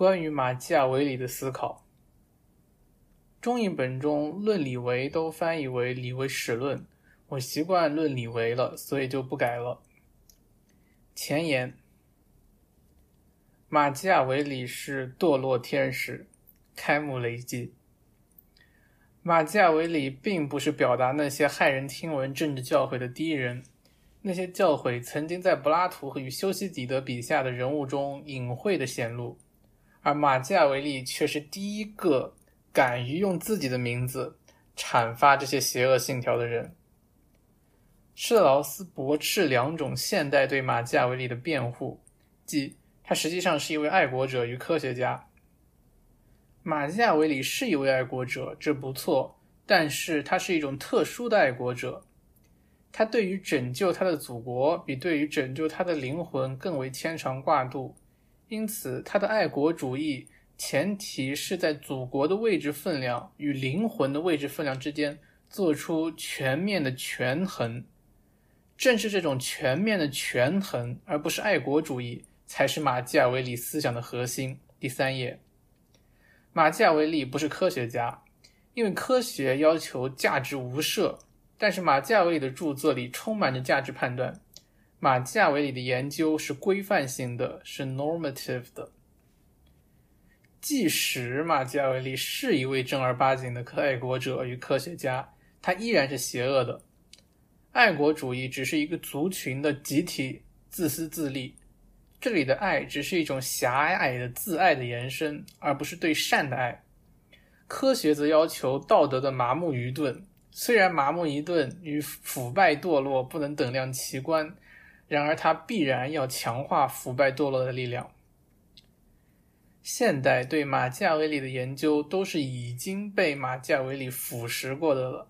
关于马基雅维里的思考。中译本中“论李维”都翻译为“李维史论”，我习惯“论李维”了，所以就不改了。前言：马基雅维里是堕落天使。开幕雷击。马基雅维里并不是表达那些骇人听闻政治教诲的第一人，那些教诲曾经在柏拉图和与修昔底德笔下的人物中隐晦的显露，而马基雅维利却是第一个。敢于用自己的名字阐发这些邪恶信条的人，施特劳斯驳斥两种现代对马基雅维利的辩护，即他实际上是一位爱国者与科学家。马基雅维里是一位爱国者，这不错，但是他是一种特殊的爱国者，他对于拯救他的祖国比对于拯救他的灵魂更为牵肠挂肚，因此他的爱国主义。前提是在祖国的位置分量与灵魂的位置分量之间做出全面的权衡。正是这种全面的权衡，而不是爱国主义，才是马基雅维里思想的核心。第三页，马基雅维里不是科学家，因为科学要求价值无设，但是马基雅维里的著作里充满着价值判断。马基雅维里的研究是规范性的，是 normative 的。即使马基雅维利是一位正儿八经的爱国者与科学家，他依然是邪恶的。爱国主义只是一个族群的集体自私自利，这里的爱只是一种狭隘的自爱的延伸，而不是对善的爱。科学则要求道德的麻木愚钝，虽然麻木愚钝与腐败堕落不能等量齐观，然而它必然要强化腐败堕落的力量。现代对马基雅维里的研究都是已经被马基雅维里腐蚀过的了。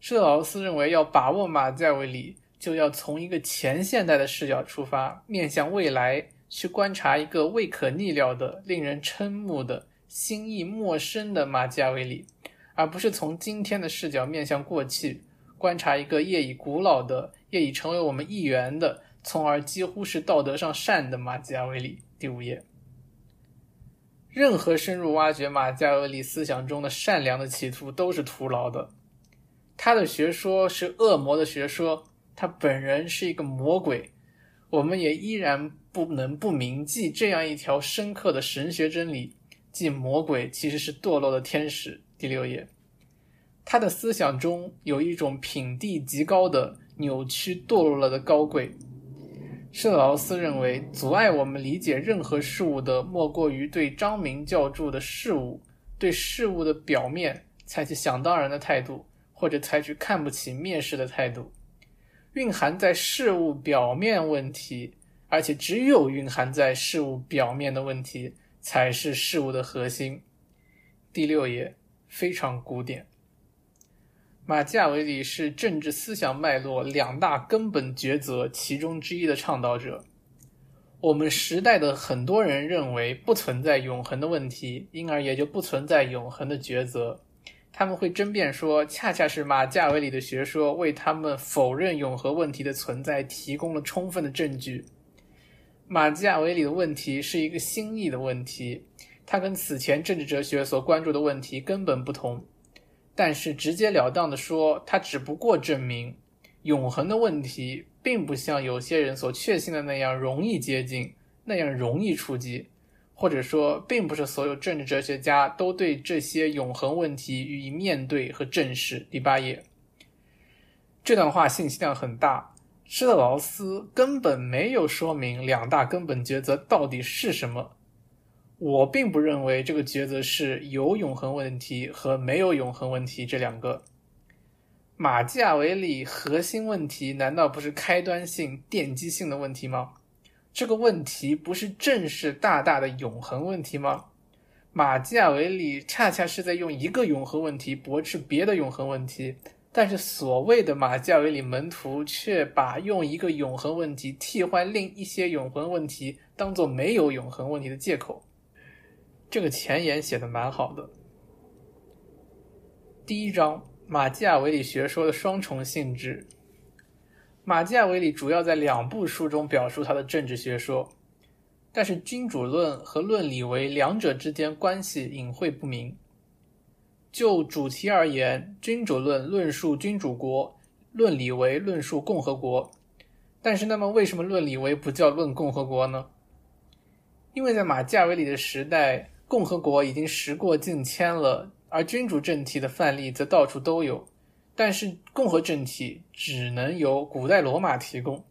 施特劳斯认为，要把握马基雅维里，就要从一个前现代的视角出发，面向未来去观察一个未可逆料的、令人瞠目的、心意陌生的马基雅维里，而不是从今天的视角面向过去，观察一个业已古老的、业已成为我们一员的，从而几乎是道德上善的马基雅维利。第五页。任何深入挖掘马加维里思想中的善良的企图都是徒劳的。他的学说是恶魔的学说，他本人是一个魔鬼。我们也依然不能不铭记这样一条深刻的神学真理：即魔鬼其实是堕落的天使。第六页，他的思想中有一种品地极高的扭曲堕落了的高贵。施特劳斯认为，阻碍我们理解任何事物的，莫过于对张明教著的事物、对事物的表面采取想当然的态度，或者采取看不起、蔑视的态度。蕴含在事物表面问题，而且只有蕴含在事物表面的问题，才是事物的核心。第六页非常古典。马基雅维里是政治思想脉络两大根本抉择其中之一的倡导者。我们时代的很多人认为不存在永恒的问题，因而也就不存在永恒的抉择。他们会争辩说，恰恰是马基雅维里的学说为他们否认永恒问题的存在提供了充分的证据。马基雅维里的问题是一个新意的问题，它跟此前政治哲学所关注的问题根本不同。但是直截了当的说，它只不过证明，永恒的问题并不像有些人所确信的那样容易接近，那样容易触及，或者说，并不是所有政治哲学家都对这些永恒问题予以面对和正视。第八页，这段话信息量很大，施特劳斯根本没有说明两大根本抉择到底是什么。我并不认为这个抉择是有永恒问题和没有永恒问题这两个。马基雅维里核心问题难道不是开端性、奠基性的问题吗？这个问题不是正是大大的永恒问题吗？马基雅维里恰恰是在用一个永恒问题驳斥别的永恒问题，但是所谓的马基雅维里门徒却把用一个永恒问题替换另一些永恒问题当做没有永恒问题的借口。这个前言写的蛮好的。第一章，马基雅维里学说的双重性质。马基雅维里主要在两部书中表述他的政治学说。但是君主论和论理为两者之间关系隐晦不明。就主题而言，君主论论述君主国，论理为论述共和国。但是，那么为什么论理为不叫论共和国呢？因为在马基雅维里的时代，共和国已经时过境迁了，而君主政体的范例则到处都有。但是，共和政体只能由古代罗马提供。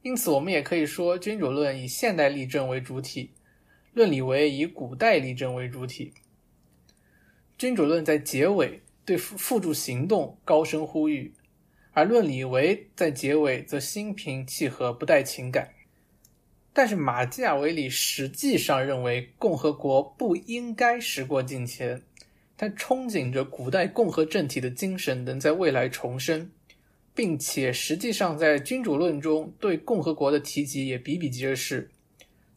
因此，我们也可以说，君主论以现代例政为主体，论理为以古代例政为主体。君主论在结尾对付付诸行动高声呼吁，而论理为在结尾则心平气和不带情感。但是马基雅维里实际上认为共和国不应该时过境迁，他憧憬着古代共和政体的精神能在未来重生，并且实际上在君主论中对共和国的提及也比比皆是，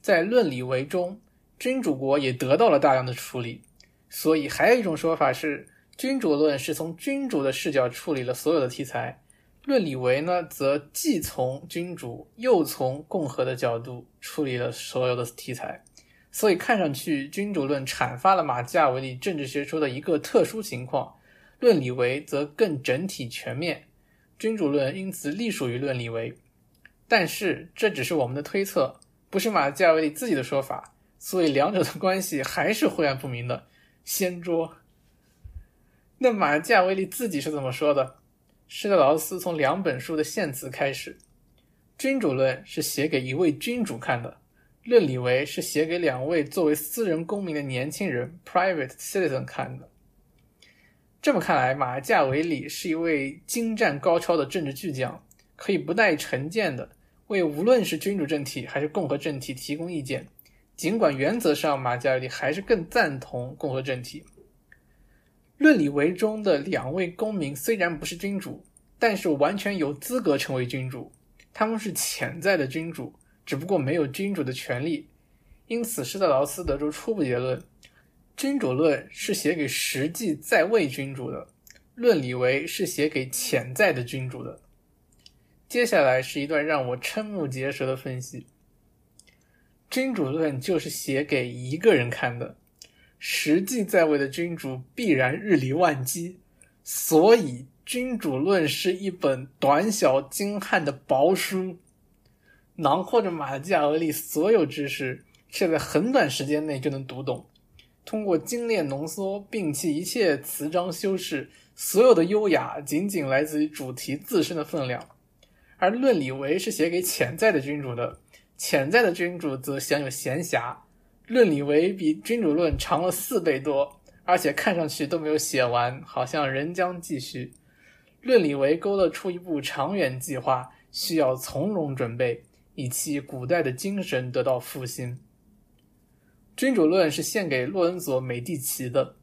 在论理为中，君主国也得到了大量的处理。所以，还有一种说法是，君主论是从君主的视角处理了所有的题材，论理为呢，则既从君主又从共和的角度处理了所有的题材。所以，看上去君主论阐发了马基雅维利政治学说的一个特殊情况，论理为则更整体全面，君主论因此隶属于论理为。但是，这只是我们的推测，不是马基雅维利自己的说法，所以两者的关系还是晦暗不明的。掀桌。那马基雅维利自己是怎么说的？施特劳斯从两本书的献词开始，《君主论》是写给一位君主看的，《论理为》是写给两位作为私人公民的年轻人 （private citizen） 看的。这么看来，马基雅维利是一位精湛高超的政治巨匠，可以不带成见的为无论是君主政体还是共和政体提供意见。尽管原则上马加里还是更赞同共和政体，论理为中的两位公民虽然不是君主，但是完全有资格成为君主。他们是潜在的君主，只不过没有君主的权利。因此，施特劳斯得出初步结论：君主论是写给实际在位君主的，论理为是写给潜在的君主的。接下来是一段让我瞠目结舌的分析。君主论就是写给一个人看的，实际在位的君主必然日理万机，所以君主论是一本短小精悍的薄书，囊括着马基雅维利所有知识，却在很短时间内就能读懂。通过精炼浓缩，摒弃一切词章修饰，所有的优雅仅仅来自于主题自身的分量。而论理为是写给潜在的君主的。潜在的君主则享有闲暇，论理为比君主论长了四倍多，而且看上去都没有写完，好像仍将继续。论理为勾勒出一部长远计划，需要从容准备，以期古代的精神得到复兴。君主论是献给洛恩佐美第奇的，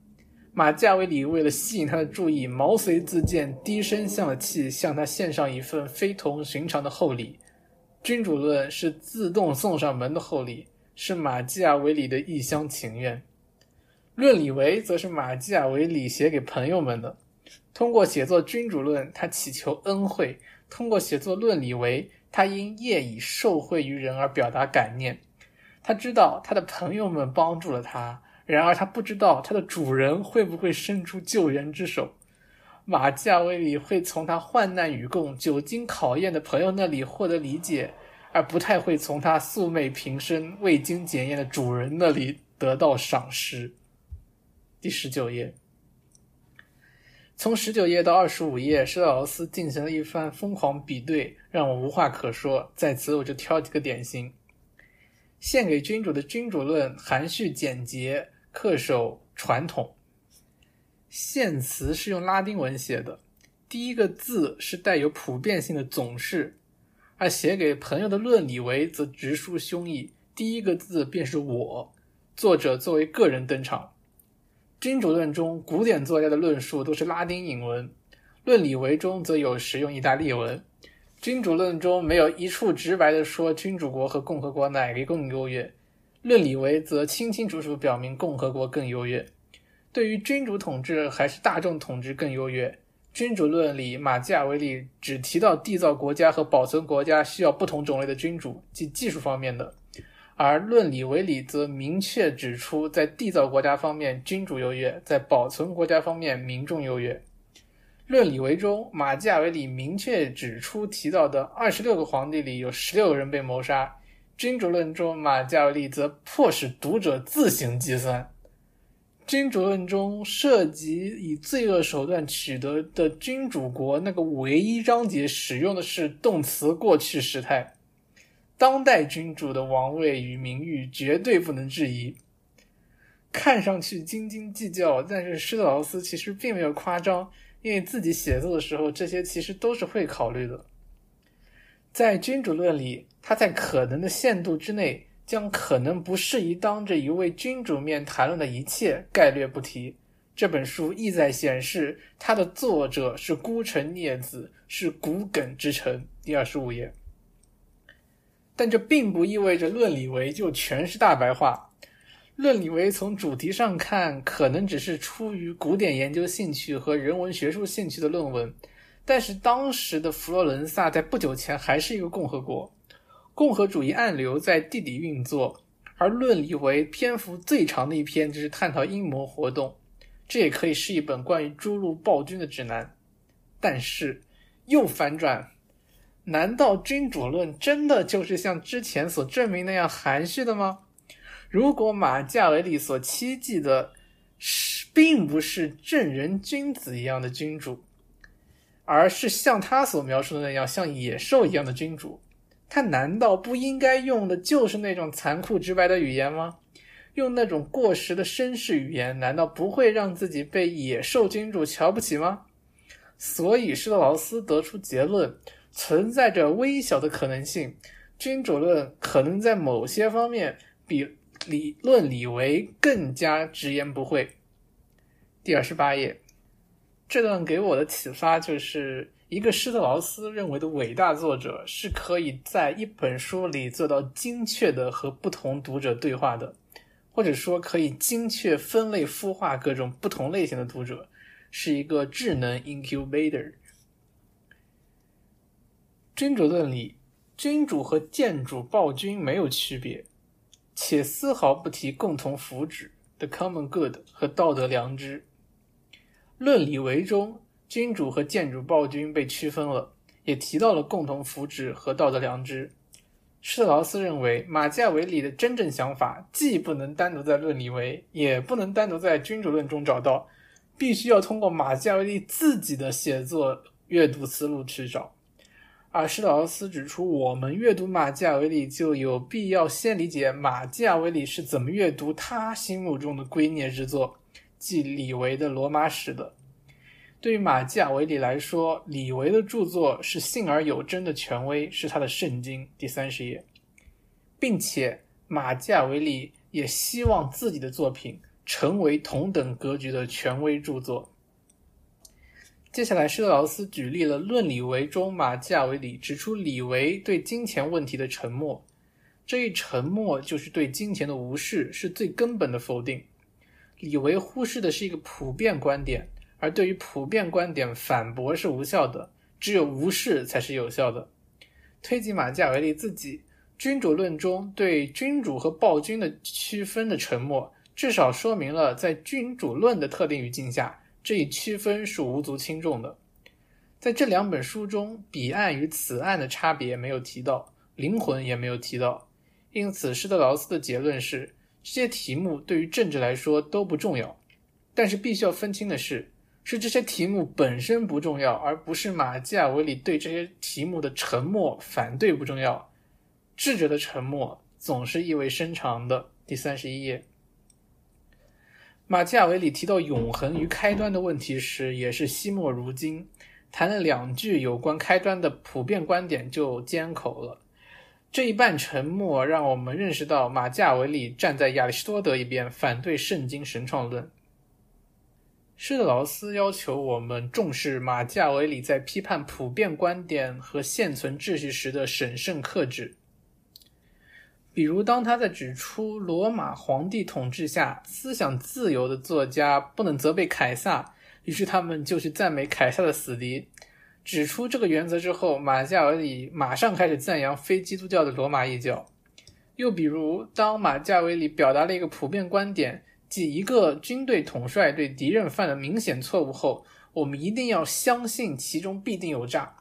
马基维里为了吸引他的注意，毛遂自荐，低声下气向他献上一份非同寻常的厚礼。君主论是自动送上门的厚礼，是马基雅维里的一厢情愿；论理为则是马基雅维里写给朋友们的。通过写作君主论，他祈求恩惠；通过写作论理为，他因业已受惠于人而表达感念。他知道他的朋友们帮助了他，然而他不知道他的主人会不会伸出救援之手。马基雅维里会从他患难与共、久经考验的朋友那里获得理解，而不太会从他素昧平生、未经检验的主人那里得到赏识。第十九页，从十九页到二十五页，施特劳斯进行了一番疯狂比对，让我无话可说。在此，我就挑几个典型：献给君主的君主论，含蓄简洁，恪守传统。献词是用拉丁文写的，第一个字是带有普遍性的总是，而写给朋友的论理为则直抒胸臆，第一个字便是我，作者作为个人登场。君主论中，古典作家的论述都是拉丁引文，论理为中则有时用意大利文。君主论中没有一处直白的说君主国和共和国哪个更优越，论理为则清清楚楚表明共和国更优越。对于君主统治还是大众统治更优越？君主论里，马基雅维利只提到缔造国家和保存国家需要不同种类的君主，即技术方面的；而《论理为》里则明确指出，在缔造国家方面，君主优越；在保存国家方面，民众优越。《论理为》中，马基雅维里明确指出提到的二十六个皇帝里有十六个人被谋杀；《君主论》中，马基雅维利则迫使读者自行计算。《君主论》中涉及以罪恶手段取得的君主国那个唯一章节，使用的是动词过去时态。当代君主的王位与名誉绝对不能质疑。看上去斤斤计较，但是施特劳斯其实并没有夸张，因为自己写作的时候，这些其实都是会考虑的。在《君主论》里，他在可能的限度之内，将可能不适宜当着一位君主面谈论的一切概略不提。这本书意在显示，它的作者是孤臣孽子，是骨梗之臣。第二十五页。但这并不意味着《论理为》就全是大白话，《论理为》从主题上看，可能只是出于古典研究兴趣和人文学术兴趣的论文。但是当时的佛罗伦萨在不久前还是一个共和国，共和主义暗流在地底运作，而《论理为》篇幅最长的一篇就是探讨阴谋活动，这也可以是一本关于诸路暴君的指南。但是又反转。难道君主论真的就是像之前所证明那样含蓄的吗？如果马加维里所期冀的是，并不是正人君子一样的君主，而是像他所描述的那样像野兽一样的君主，他难道不应该用的就是那种残酷直白的语言吗？用那种过时的绅士语言，难道不会让自己被野兽君主瞧不起吗？所以施特劳斯得出结论。存在着微小的可能性，君主论可能在某些方面比理论理为更加直言不讳。第二十八页，这段给我的启发就是，一个施特劳斯认为的伟大作者是可以在一本书里做到精确的和不同读者对话的，或者说可以精确分类孵化各种不同类型的读者，是一个智能 incubator。君主论里，君主和建主暴君没有区别，且丝毫不提共同福祉 （the common good） 和道德良知。论理为中，君主和建主暴君被区分了，也提到了共同福祉和道德良知。施特劳斯认为，马基雅维里的真正想法既不能单独在论理为，也不能单独在君主论中找到，必须要通过马基雅维利自己的写作阅读思路去找。而施特劳斯指出，我们阅读马基雅维里就有必要先理解马基雅维里是怎么阅读他心目中的圭臬之作，即李维的《罗马史》的。对于马基雅维里来说，李维的著作是信而有真的权威，是他的圣经。第三十页，并且马基雅维里也希望自己的作品成为同等格局的权威著作。接下来，施特劳斯举例了《论理为》中马基雅维里指出李维对金钱问题的沉默，这一沉默就是对金钱的无视，是最根本的否定。李维忽视的是一个普遍观点，而对于普遍观点反驳是无效的，只有无视才是有效的。推及马基雅维利自己，《君主论》中对君主和暴君的区分的沉默，至少说明了在《君主论》的特定语境下。这一区分是无足轻重的，在这两本书中，彼岸与此岸的差别没有提到，灵魂也没有提到，因此施特劳斯的结论是：这些题目对于政治来说都不重要。但是必须要分清的是，是这些题目本身不重要，而不是马基雅维里对这些题目的沉默反对不重要。智者的沉默总是意味深长的。第三十一页。马基雅维里提到永恒与开端的问题时，也是惜墨如金，谈了两句有关开端的普遍观点就缄口了。这一半沉默让我们认识到马基雅维里站在亚里士多德一边，反对圣经神创论。施特劳斯要求我们重视马基雅维里在批判普遍观点和现存秩序时的审慎克制。比如，当他在指出罗马皇帝统治下思想自由的作家不能责备凯撒，于是他们就去赞美凯撒的死敌。指出这个原则之后，马加尔里马上开始赞扬非基督教的罗马异教。又比如，当马加维里表达了一个普遍观点，即一个军队统帅对敌人犯了明显错误后，我们一定要相信其中必定有诈。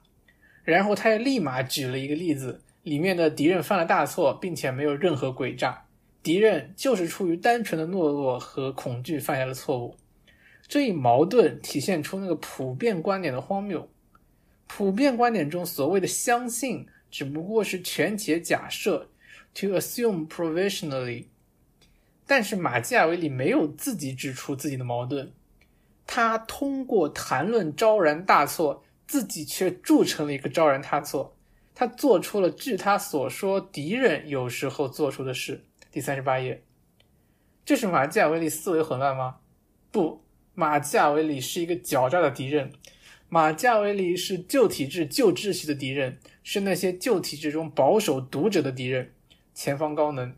然后他又立马举了一个例子，里面的敌人犯了大错，并且没有任何诡诈，敌人就是出于单纯的懦弱和恐惧犯下了错误。这一矛盾体现出那个普遍观点的荒谬。普遍观点中所谓的相信，只不过是全且假设。To assume provisionally，但是马基雅维里没有自己指出自己的矛盾，他通过谈论昭然大错，自己却铸成了一个昭然大错。他做出了据他所说敌人有时候做出的事。第三十八页，这是马基雅维里思维混乱吗？不，马基雅维里是一个狡诈的敌人。马基雅维里是旧体制、旧秩序的敌人，是那些旧体制中保守读者的敌人。前方高能，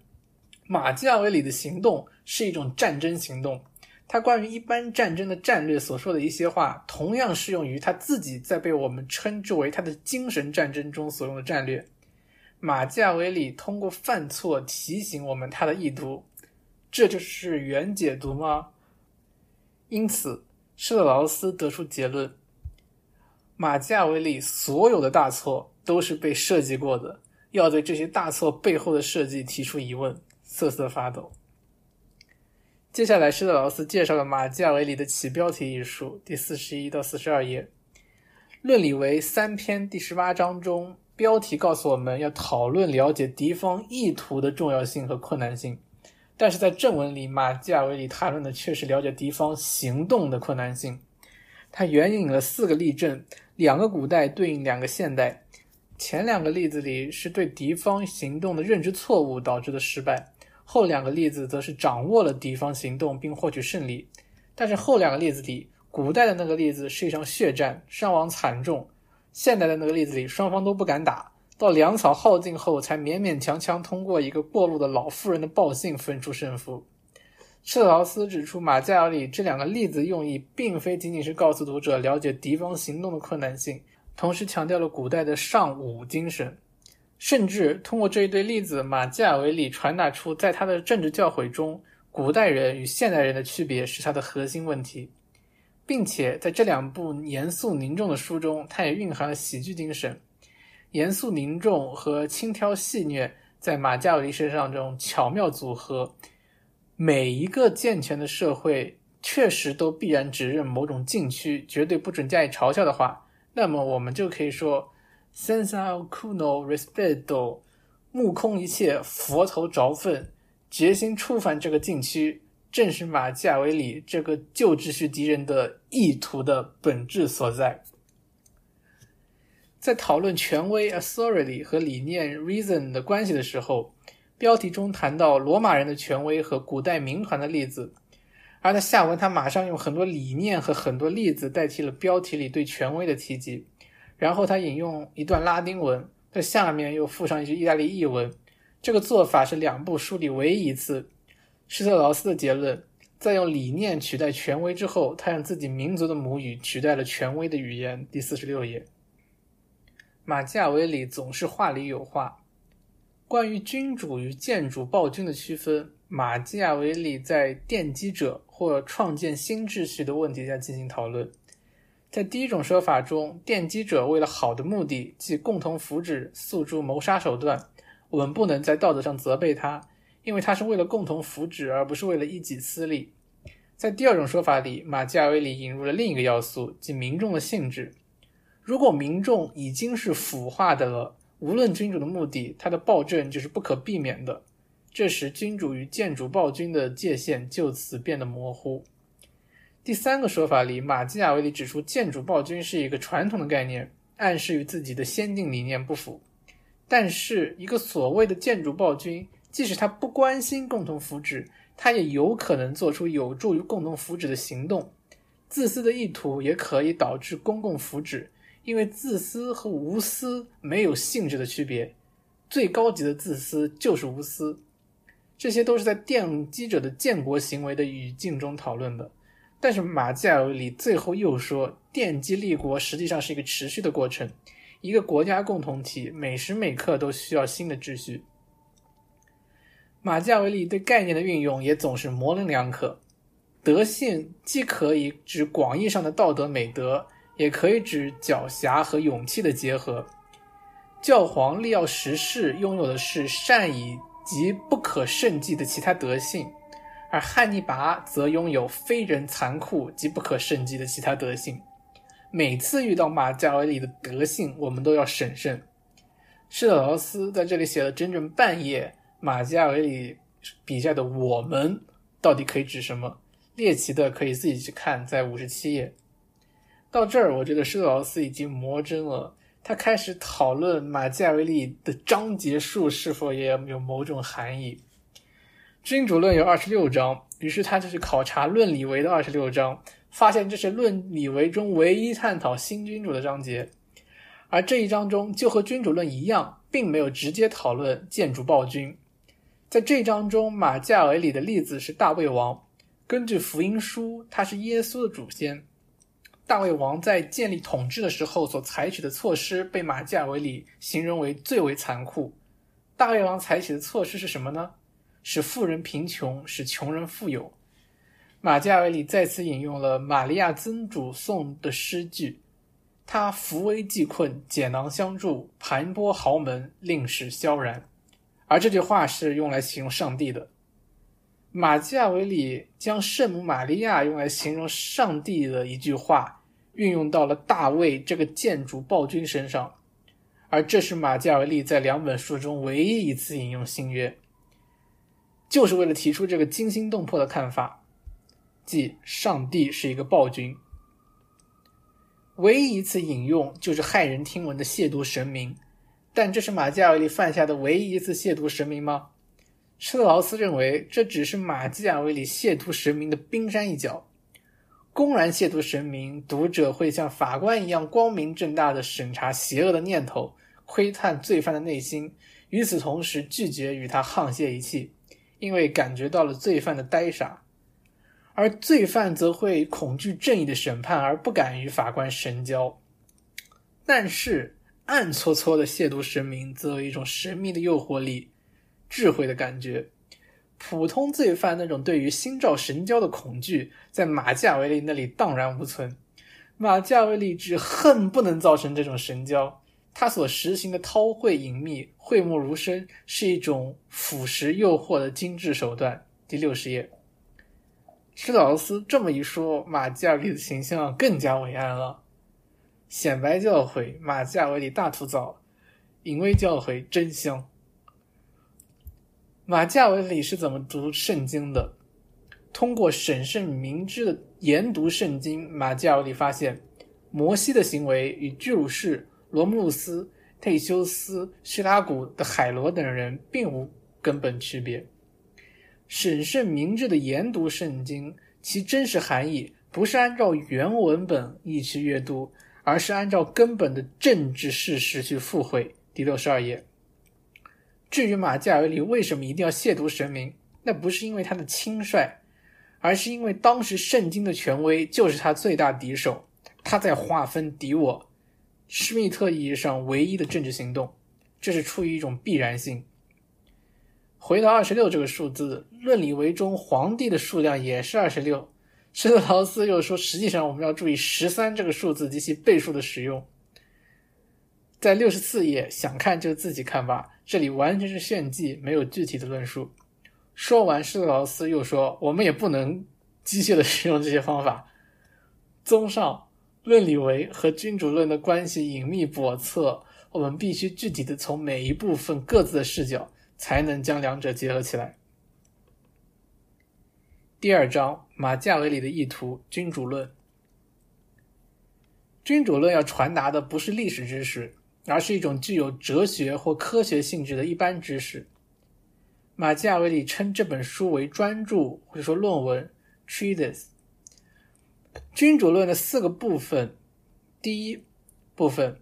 马基雅维里的行动是一种战争行动。他关于一般战争的战略所说的一些话，同样适用于他自己在被我们称之为他的精神战争中所用的战略。马基雅维里通过犯错提醒我们他的意图，这就是原解读吗？因此，施特劳斯得出结论：马基雅维里所有的大错都是被设计过的。要对这些大错背后的设计提出疑问，瑟瑟发抖。接下来，施特劳斯介绍了马基雅维里的起标题艺术，第四十一到四十二页。论理为三篇第十八章中，标题告诉我们要讨论了解敌方意图的重要性和困难性，但是在正文里，马基雅维里谈论的却是了解敌方行动的困难性。他援引了四个例证，两个古代对应两个现代。前两个例子里是对敌方行动的认知错误导致的失败，后两个例子则是掌握了敌方行动并获取胜利。但是后两个例子里，古代的那个例子是一场血战，伤亡惨重；现代的那个例子里，双方都不敢打，到粮草耗尽后才勉勉强强通过一个过路的老妇人的报信分出胜负。施特劳斯指出，马加尔里这两个例子用意并非仅仅是告诉读者了解敌方行动的困难性。同时强调了古代的尚武精神，甚至通过这一对例子，马基雅维里传达出在他的政治教诲中，古代人与现代人的区别是他的核心问题，并且在这两部严肃凝重的书中，他也蕴含了喜剧精神。严肃凝重和轻佻戏谑在马加维利身上这种巧妙组合，每一个健全的社会确实都必然指认某种禁区，绝对不准加以嘲笑的话。那么我们就可以说，senza cuno respeto，目空一切，佛头着粪，决心触犯这个禁区，正是马基雅维里这个旧秩序敌人的意图的本质所在。在讨论权威 authority 和理念 reason 的关系的时候，标题中谈到罗马人的权威和古代民团的例子。而在下文，他马上用很多理念和很多例子代替了标题里对权威的提及，然后他引用一段拉丁文，在下面又附上一句意大利译文。这个做法是两部书里唯一一次。施特劳斯的结论，在用理念取代权威之后，他用自己民族的母语取代了权威的语言。第四十六页，马基雅维里总是话里有话。关于君主与建主暴君的区分，马基雅维里在奠基者或创建新秩序的问题下进行讨论。在第一种说法中，奠基者为了好的目的，即共同福祉，诉诸谋杀手段。我们不能在道德上责备他，因为他是为了共同福祉，而不是为了一己私利。在第二种说法里，马基雅维里引入了另一个要素，即民众的性质。如果民众已经是腐化的了，无论君主的目的，他的暴政就是不可避免的。这时，君主与建主暴君的界限就此变得模糊。第三个说法里，马基雅维里指出，建筑暴君是一个传统的概念，暗示与自己的先进理念不符。但是，一个所谓的建筑暴君，即使他不关心共同福祉，他也有可能做出有助于共同福祉的行动。自私的意图也可以导致公共福祉。因为自私和无私没有性质的区别，最高级的自私就是无私。这些都是在奠基者的建国行为的语境中讨论的。但是马基雅维里最后又说，奠基立国实际上是一个持续的过程，一个国家共同体每时每刻都需要新的秩序。马基雅维利对概念的运用也总是模棱两可。德性既可以指广义上的道德美德，也可以指狡黠和勇气的结合。教皇利奥十世拥有的是善以及不可胜计的其他德性，而汉尼拔则拥有非人残酷及不可胜计的其他德性。每次遇到马基雅维利的德性，我们都要审慎。施特劳斯在这里写了整整半页，马基雅维里笔下的我们到底可以指什么？猎奇的可以自己去看，在五十七页。到这儿，我觉得施特劳斯已经魔怔了。他开始讨论马基雅维利的章节数是否也有某种含义。君主论有二十六章，于是他就去考察论理维的二十六章，发现这是论理维中唯一探讨新君主的章节。而这一章中，就和君主论一样，并没有直接讨论建主暴君。在这章中，马基雅维里的例子是大卫王。根据福音书，他是耶稣的祖先。大卫王在建立统治的时候所采取的措施，被马基雅维里形容为最为残酷。大卫王采取的措施是什么呢？使富人贫穷，使穷人富有。马基雅维里再次引用了玛利亚曾祖颂的诗句：“他扶危济困，解囊相助，盘剥豪门，令使萧然。”而这句话是用来形容上帝的。马基雅维里将圣母玛利亚用来形容上帝的一句话，运用到了大卫这个建筑暴君身上，而这是马基雅维利在两本书中唯一一次引用新约，就是为了提出这个惊心动魄的看法，即上帝是一个暴君。唯一一次引用就是骇人听闻的亵渎神明，但这是马基雅维利犯下的唯一一次亵渎神明吗？施特劳斯认为，这只是马基雅维里亵渎神明的冰山一角。公然亵渎神明，读者会像法官一样光明正大的审查邪恶的念头，窥探罪犯的内心；与此同时，拒绝与他沆瀣一气，因为感觉到了罪犯的呆傻。而罪犯则会恐惧正义的审判，而不敢与法官神交。但是，暗搓搓的亵渎神明，则有一种神秘的诱惑力。智慧的感觉，普通罪犯那种对于心照神交的恐惧，在马基雅维利那里荡然无存。马基雅维利只恨不能造成这种神交，他所实行的韬晦隐秘、讳莫如深，是一种腐蚀诱惑的精致手段。第六十页，施特劳斯这么一说，马基雅维利的形象更加伟岸了。显白教诲，马基雅维利大吐槽；隐微教诲，真香。马基雅维里是怎么读圣经的？通过审慎明智的研读圣经，马基雅维里发现，摩西的行为与居鲁士、罗慕路斯、忒修斯、叙拉古的海罗等人并无根本区别。审慎明智的研读圣经，其真实含义不是按照原文本意去阅读，而是按照根本的政治事实去附会。第六十二页。至于马基尔里为什么一定要亵渎神明，那不是因为他的轻率，而是因为当时圣经的权威就是他最大敌手，他在划分敌我，施密特意义上唯一的政治行动，这是出于一种必然性。回到二十六这个数字，论理为中皇帝的数量也是二十六。施特劳斯又说，实际上我们要注意十三这个数字及其倍数的使用。在六十四页，想看就自己看吧。这里完全是炫技，没有具体的论述。说完，施特劳斯又说：“我们也不能机械的使用这些方法。综上，论理维和君主论的关系隐秘叵测，我们必须具体的从每一部分各自的视角，才能将两者结合起来。”第二章：马基雅维里的意图。君主论。君主论要传达的不是历史知识。而是一种具有哲学或科学性质的一般知识。马基雅维里称这本书为专著或者说论文 （treatise）。君主论的四个部分：第一部分，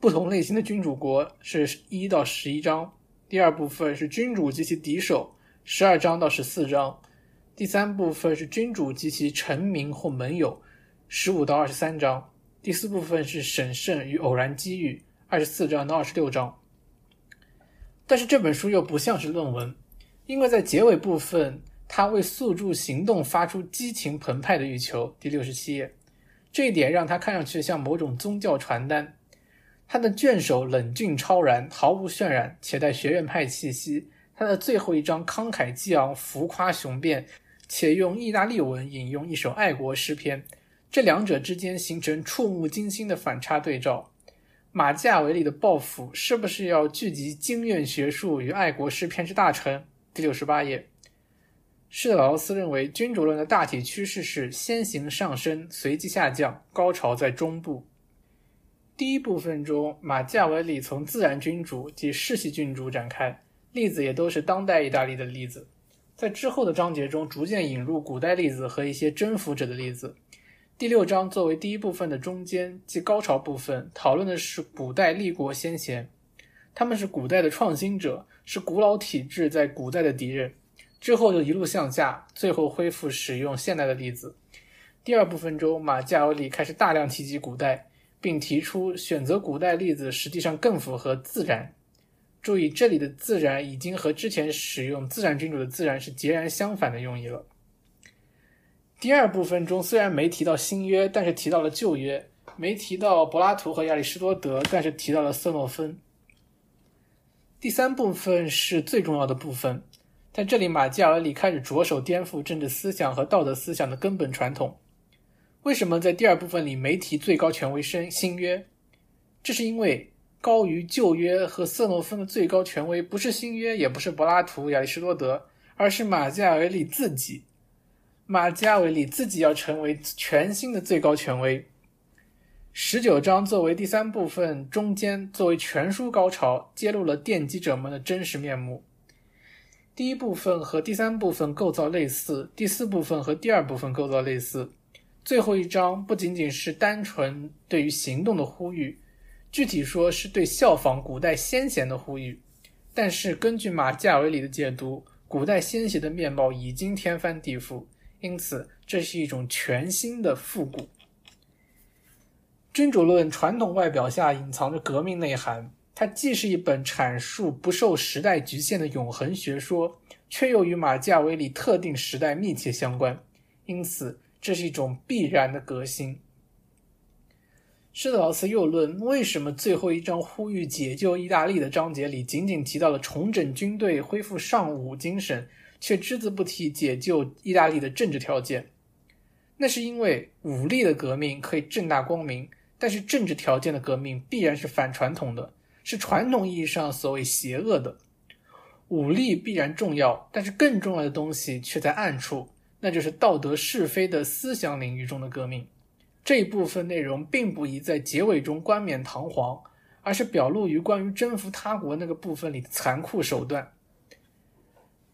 不同类型的君主国是一到十一章；第二部分是君主及其敌手，十二章到十四章；第三部分是君主及其臣民或盟友，十五到二十三章；第四部分是审慎与偶然机遇。二十四章到二十六章，但是这本书又不像是论文，因为在结尾部分，他为宿助行动发出激情澎湃的欲求。第六十七页，这一点让他看上去像某种宗教传单。他的卷首冷峻超然，毫无渲染，且带学院派气息。他的最后一章慷慨激昂、浮夸雄辩，且用意大利文引用一首爱国诗篇。这两者之间形成触目惊心的反差对照。马基雅维利的抱负是不是要聚集经验学术与爱国诗篇之大成？第六十八页，施特劳斯认为君主论的大体趋势是先行上升，随即下降，高潮在中部。第一部分中，马基维里从自然君主及世袭君主展开，例子也都是当代意大利的例子。在之后的章节中，逐渐引入古代例子和一些征服者的例子。第六章作为第一部分的中间即高潮部分，讨论的是古代立国先贤，他们是古代的创新者，是古老体制在古代的敌人。之后就一路向下，最后恢复使用现代的例子。第二部分中，马基雅维里开始大量提及古代，并提出选择古代例子实际上更符合自然。注意，这里的自然已经和之前使用自然君主的自然是截然相反的用意了。第二部分中虽然没提到新约，但是提到了旧约；没提到柏拉图和亚里士多德，但是提到了色诺芬。第三部分是最重要的部分，在这里，马基雅维里开始着手颠覆政治思想和道德思想的根本传统。为什么在第二部分里没提最高权威新新约？这是因为高于旧约和色诺芬的最高权威不是新约，也不是柏拉图、亚里士多德，而是马基雅维里自己。马基雅维里自己要成为全新的最高权威。十九章作为第三部分中间，作为全书高潮，揭露了奠基者们的真实面目。第一部分和第三部分构造类似，第四部分和第二部分构造类似。最后一章不仅仅是单纯对于行动的呼吁，具体说是对效仿古代先贤的呼吁。但是根据马加维里的解读，古代先贤的面貌已经天翻地覆。因此，这是一种全新的复古。君主论传统外表下隐藏着革命内涵，它既是一本阐述不受时代局限的永恒学说，却又与马基雅维里特定时代密切相关。因此，这是一种必然的革新。施特劳斯又论，为什么最后一章呼吁解救意大利的章节里，仅仅提到了重整军队、恢复尚武精神？却只字不提解救意大利的政治条件，那是因为武力的革命可以正大光明，但是政治条件的革命必然是反传统的，是传统意义上所谓邪恶的。武力必然重要，但是更重要的东西却在暗处，那就是道德是非的思想领域中的革命。这一部分内容并不宜在结尾中冠冕堂皇，而是表露于关于征服他国那个部分里的残酷手段。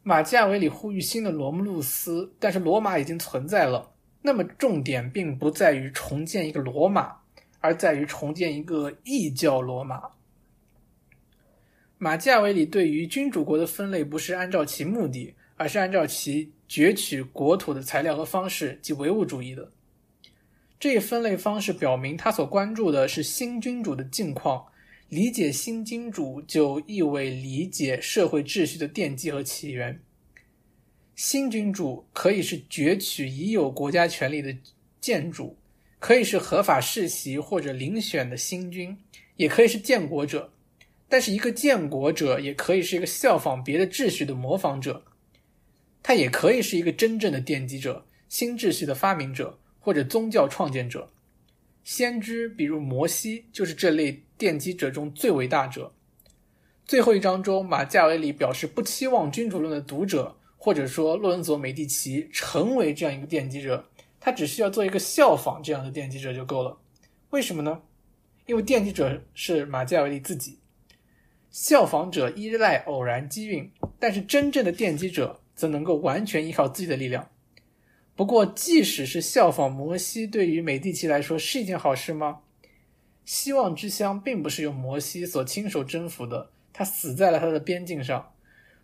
马基雅维里呼吁新的罗慕路斯，但是罗马已经存在了。那么重点并不在于重建一个罗马，而在于重建一个异教罗马。马基雅维里对于君主国的分类不是按照其目的，而是按照其攫取国土的材料和方式，即唯物主义的。这一分类方式表明，他所关注的是新君主的境况。理解新君主就意味理解社会秩序的奠基和起源。新君主可以是攫取已有国家权力的建主，可以是合法世袭或者遴选的新君，也可以是建国者。但是，一个建国者也可以是一个效仿别的秩序的模仿者，他也可以是一个真正的奠基者、新秩序的发明者或者宗教创建者。先知，比如摩西，就是这类奠基者中最伟大者。最后一章中，马加维里表示不期望君主论的读者，或者说洛伦佐·美第奇成为这样一个奠基者，他只需要做一个效仿这样的奠基者就够了。为什么呢？因为奠基者是马加维里自己，效仿者依赖偶然机运，但是真正的奠基者则能够完全依靠自己的力量。不过，即使是效仿摩西，对于美第奇来说是一件好事吗？希望之乡并不是由摩西所亲手征服的，他死在了他的边境上。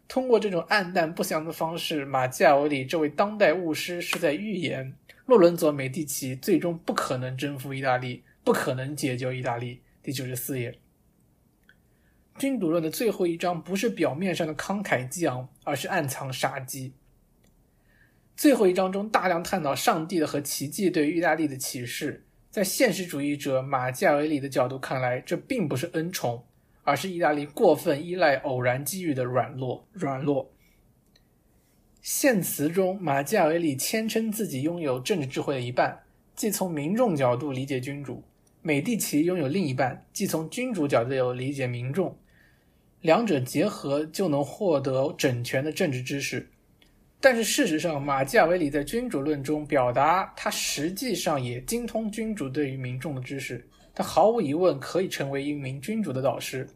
通过这种暗淡不祥的方式，马基雅维里这位当代巫师是在预言洛伦佐·美第奇最终不可能征服意大利，不可能解救意大利。第九十四页，君主论的最后一章不是表面上的慷慨激昂，而是暗藏杀机。最后一章中大量探讨上帝的和奇迹对意大利的启示，在现实主义者马基雅维里的角度看来，这并不是恩宠，而是意大利过分依赖偶然机遇的软弱。软弱。献词中，马基雅维里谦称自己拥有政治智慧的一半，即从民众角度理解君主；美第奇拥有另一半，即从君主角度有理解民众。两者结合就能获得整全的政治知识。但是事实上，马基雅维里在《君主论》中表达，他实际上也精通君主对于民众的知识，他毫无疑问可以成为一名君主的导师，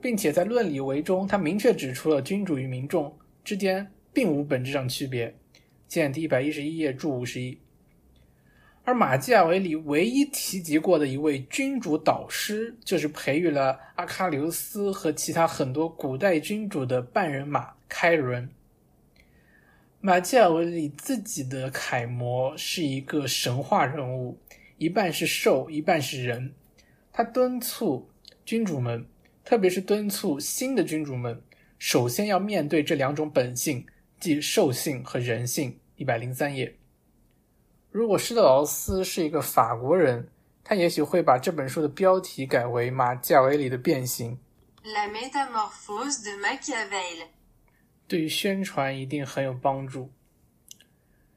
并且在《论理为》中，他明确指出了君主与民众之间并无本质上区别。见第一百一十一页注五十一。而马基雅维里唯一提及过的一位君主导师，就是培育了阿喀琉斯和其他很多古代君主的半人马开伦。马基雅维里自己的楷模是一个神话人物，一半是兽，一半是人。他敦促君主们，特别是敦促新的君主们，首先要面对这两种本性，即兽性和人性。一百零三页。如果施特劳斯是一个法国人，他也许会把这本书的标题改为《马基雅维里的变形》。对于宣传一定很有帮助。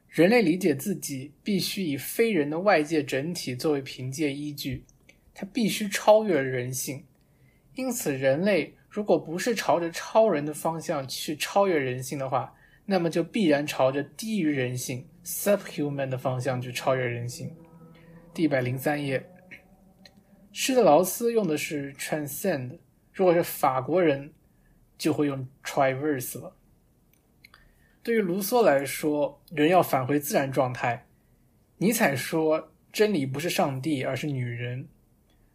人类理解自己必须以非人的外界整体作为凭借依据，它必须超越人性。因此，人类如果不是朝着超人的方向去超越人性的话，那么就必然朝着低于人性 （subhuman） 的方向去超越人性。第一百零三页，施特劳斯用的是 transcend，如果是法国人，就会用 traverse 了。对于卢梭来说，人要返回自然状态。尼采说，真理不是上帝，而是女人。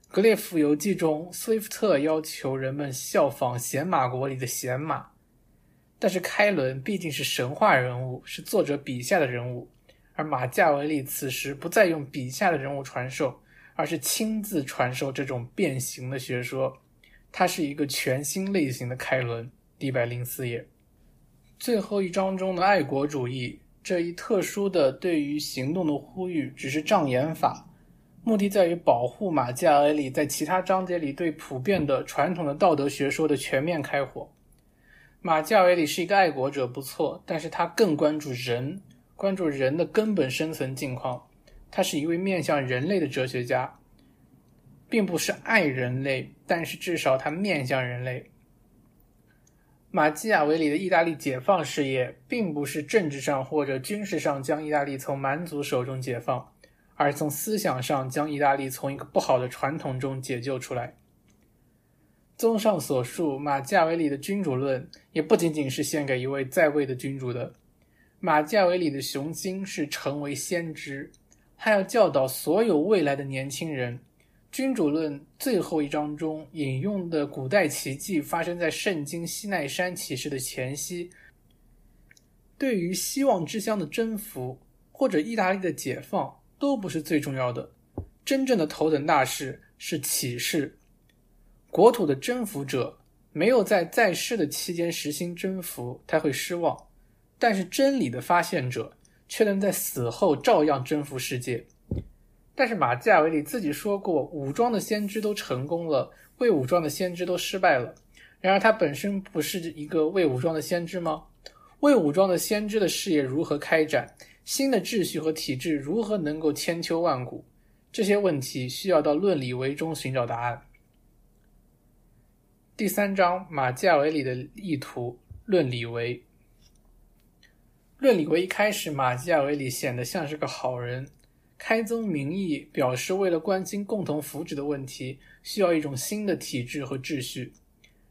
格列佛游记中，斯威夫特要求人们效仿贤马国里的贤马。但是开伦毕竟是神话人物，是作者笔下的人物，而马加维利此时不再用笔下的人物传授，而是亲自传授这种变形的学说。他是一个全新类型的开伦。一百零四页。最后一章中的爱国主义这一特殊的对于行动的呼吁，只是障眼法，目的在于保护马基雅维利在其他章节里对普遍的传统的道德学说的全面开火。马基雅维里是一个爱国者，不错，但是他更关注人，关注人的根本生存境况。他是一位面向人类的哲学家，并不是爱人类，但是至少他面向人类。马基雅维里的意大利解放事业，并不是政治上或者军事上将意大利从蛮族手中解放，而从思想上将意大利从一个不好的传统中解救出来。综上所述，马基雅维里的君主论也不仅仅是献给一位在位的君主的。马基雅维里的雄心是成为先知，他要教导所有未来的年轻人。君主论最后一章中引用的古代奇迹发生在圣经西奈山启示的前夕。对于希望之乡的征服或者意大利的解放都不是最重要的，真正的头等大事是启示。国土的征服者没有在在世的期间实行征服，他会失望；但是真理的发现者却能在死后照样征服世界。但是马基雅维里自己说过，武装的先知都成功了，未武装的先知都失败了。然而他本身不是一个未武装的先知吗？未武装的先知的事业如何开展？新的秩序和体制如何能够千秋万古？这些问题需要到论理为中寻找答案。第三章马基雅维里的意图，论理为。论理为一开始，马基雅维里显得像是个好人。开宗明义表示，为了关心共同福祉的问题，需要一种新的体制和秩序。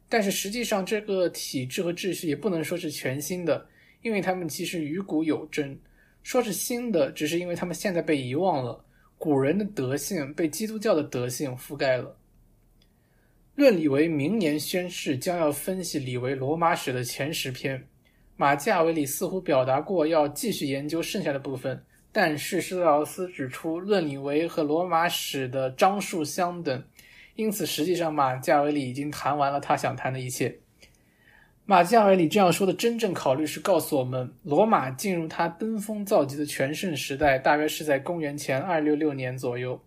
但是实际上，这个体制和秩序也不能说是全新的，因为他们其实与古有真。说是新的，只是因为他们现在被遗忘了，古人的德性被基督教的德性覆盖了。论李维明年宣誓将要分析李维罗马史的前十篇，马基雅维里似乎表达过要继续研究剩下的部分。但是施特劳斯指出，论理维和罗马史的章数相等，因此，实际上马加维里已经谈完了他想谈的一切。马加维里这样说的真正考虑是告诉我们，罗马进入他登峰造极的全盛时代，大约是在公元前二六六年左右。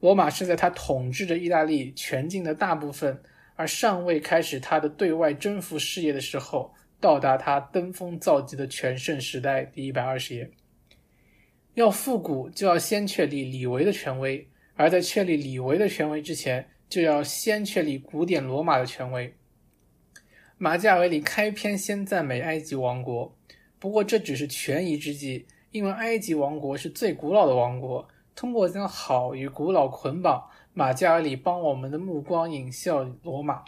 罗马是在他统治着意大利全境的大部分，而尚未开始他的对外征服事业的时候，到达他登峰造极的全盛时代。第一百二十页，要复古，就要先确立李维的权威；而在确立李维的权威之前，就要先确立古典罗马的权威。马加维里开篇先赞美埃及王国，不过这只是权宜之计，因为埃及王国是最古老的王国。通过将好与古老捆绑，马加里帮我们的目光引向罗马。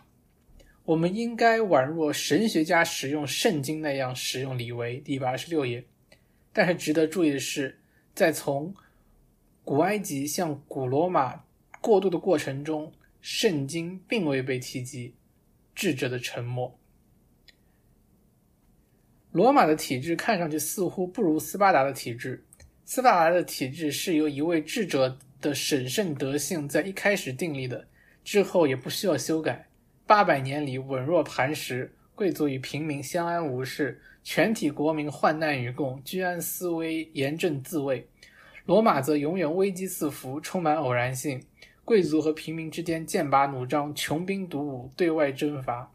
我们应该宛若神学家使用圣经那样使用李维。第一百二十六页。但是值得注意的是，在从古埃及向古罗马过渡的过程中，圣经并未被提及。智者的沉默。罗马的体制看上去似乎不如斯巴达的体制。斯巴达的体制是由一位智者的审慎德性在一开始订立的，之后也不需要修改。八百年里稳若磐石，贵族与平民相安无事，全体国民患难与共，居安思危，严正自卫。罗马则永远危机四伏，充满偶然性，贵族和平民之间剑拔弩张，穷兵黩武，对外征伐。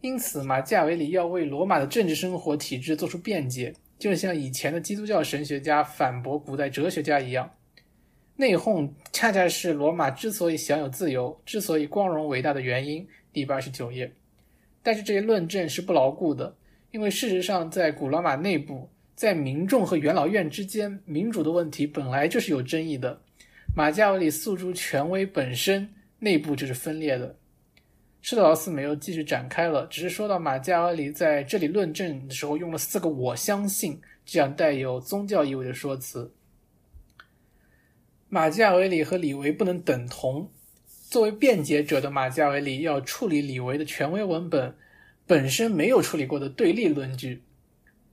因此，马基雅维里要为罗马的政治生活体制做出辩解。就像以前的基督教神学家反驳古代哲学家一样，内讧恰恰是罗马之所以享有自由、之所以光荣伟大的原因。第八十九页。但是这些论证是不牢固的，因为事实上，在古罗马内部，在民众和元老院之间，民主的问题本来就是有争议的。马加维里诉诸权威本身，内部就是分裂的。施特劳斯没有继续展开了，只是说到马加维里在这里论证的时候用了四个“我相信”这样带有宗教意味的说辞。马加维里和李维不能等同。作为辩解者的马加维里要处理李维的权威文本本身没有处理过的对立论据。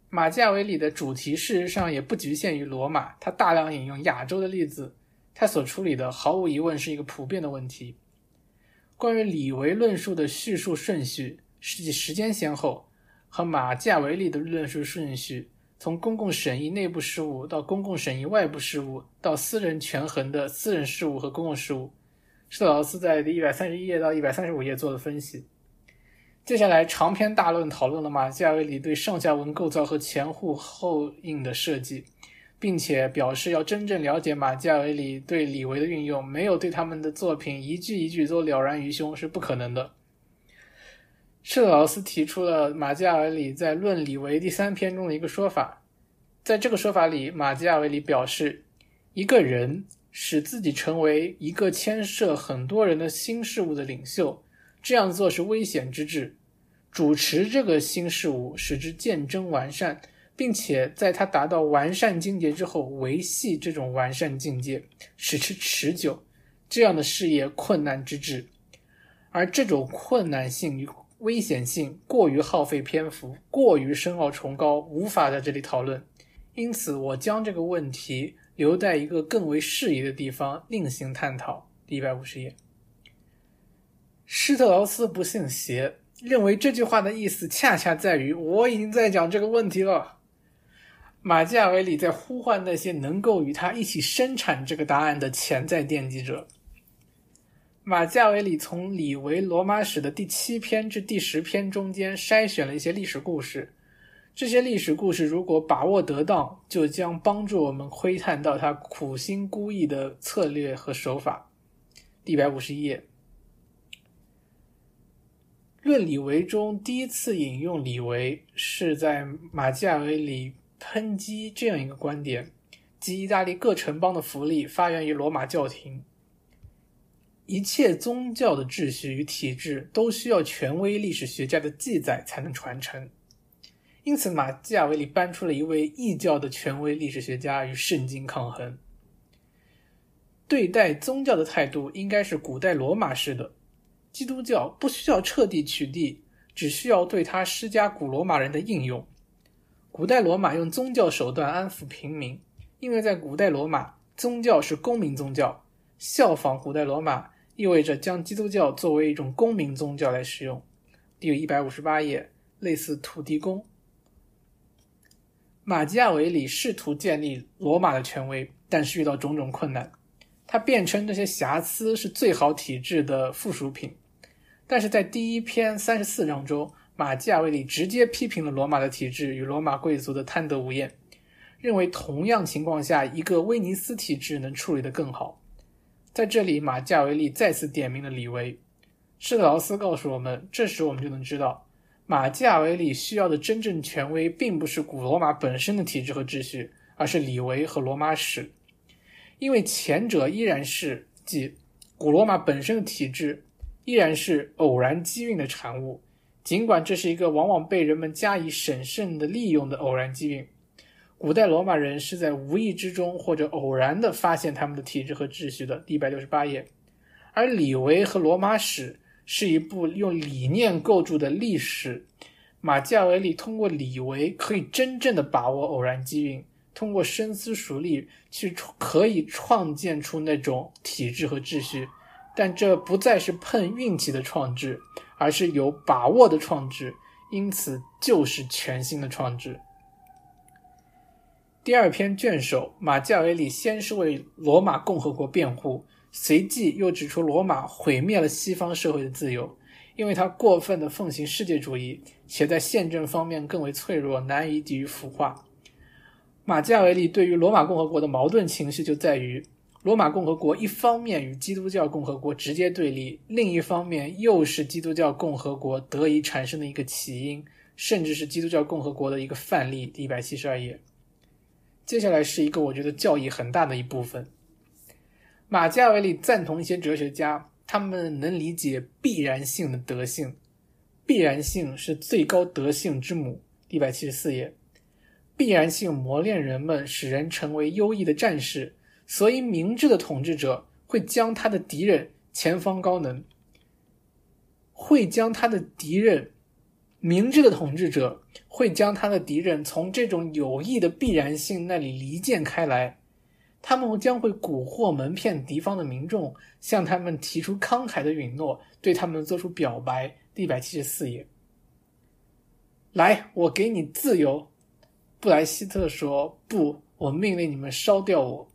马加维里的主题事实上也不局限于罗马，他大量引用亚洲的例子。他所处理的毫无疑问是一个普遍的问题。关于李维论述的叙述顺序、实际时间先后，和马加维利的论述顺序，从公共审议内部事务到公共审议外部事务，到私人权衡的私人事务和公共事务，施特劳斯在第一百三十一页到一百三十五页做了分析。接下来长篇大论讨论了马加维里对上下文构造和前呼后应的设计。并且表示要真正了解马基雅维里对李维的运用，没有对他们的作品一句一句都了然于胸是不可能的。施特劳斯提出了马基雅维里在《论李维》第三篇中的一个说法，在这个说法里，马基雅维里表示，一个人使自己成为一个牵涉很多人的新事物的领袖，这样做是危险之至。主持这个新事物，使之渐臻完善。并且在他达到完善境界之后，维系这种完善境界，使之持久，这样的事业困难之至。而这种困难性与危险性过于耗费篇幅，过于深奥崇高，无法在这里讨论。因此，我将这个问题留在一个更为适宜的地方另行探讨。第一百五十页，施特劳斯不信邪，认为这句话的意思恰恰在于我已经在讲这个问题了。马基雅维里在呼唤那些能够与他一起生产这个答案的潜在奠基者。马基雅维里从李维罗马史的第七篇至第十篇中间筛选了一些历史故事，这些历史故事如果把握得当，就将帮助我们窥探到他苦心孤诣的策略和手法。第一百五十页，《论李维》中第一次引用李维是在马基雅维里。抨击这样一个观点，即意大利各城邦的福利发源于罗马教廷。一切宗教的秩序与体制都需要权威历史学家的记载才能传承。因此，马基雅维里搬出了一位异教的权威历史学家与圣经抗衡。对待宗教的态度应该是古代罗马式的，基督教不需要彻底取缔，只需要对它施加古罗马人的应用。古代罗马用宗教手段安抚平民，因为在古代罗马，宗教是公民宗教。效仿古代罗马，意味着将基督教作为一种公民宗教来使用。第一百五十八页，类似土地公。马基亚维里试图建立罗马的权威，但是遇到种种困难。他辩称这些瑕疵是最好体制的附属品，但是在第一篇三十四章中，马基亚维里直接批评了罗马的体制与罗马贵族的贪得无厌，认为同样情况下，一个威尼斯体制能处理得更好。在这里，马基亚维利再次点名了李维。施特劳斯告诉我们，这时我们就能知道，马基雅维里需要的真正权威，并不是古罗马本身的体制和秩序，而是李维和罗马史。因为前者依然是即古罗马本身的体制，依然是偶然机运的产物，尽管这是一个往往被人们加以审慎的利用的偶然机运。古代罗马人是在无意之中或者偶然的发现他们的体制和秩序的。第一百六十八页，而李维和罗马史。是一部用理念构筑的历史。马基雅维利通过李维可以真正的把握偶然机运，通过深思熟虑去可以创建出那种体制和秩序。但这不再是碰运气的创制，而是有把握的创制，因此就是全新的创制。第二篇卷首，马基雅维利先是为罗马共和国辩护。随即又指出，罗马毁灭了西方社会的自由，因为他过分的奉行世界主义，且在宪政方面更为脆弱，难以抵御腐化。马基雅维利对于罗马共和国的矛盾情绪就在于，罗马共和国一方面与基督教共和国直接对立，另一方面又是基督教共和国得以产生的一个起因，甚至是基督教共和国的一个范例。第一百七十二页，接下来是一个我觉得教义很大的一部分。马基雅维利赞同一些哲学家，他们能理解必然性的德性，必然性是最高德性之母。一百七十四页，必然性磨练人们，使人成为优异的战士。所以，明智的统治者会将他的敌人前方高能，会将他的敌人，明智的统治者会将他的敌人从这种有益的必然性那里离间开来。他们将会蛊惑蒙骗敌方的民众，向他们提出慷慨的允诺，对他们做出表白。第一百七十四页，来，我给你自由。布莱希特说：“不，我命令你们烧掉我。”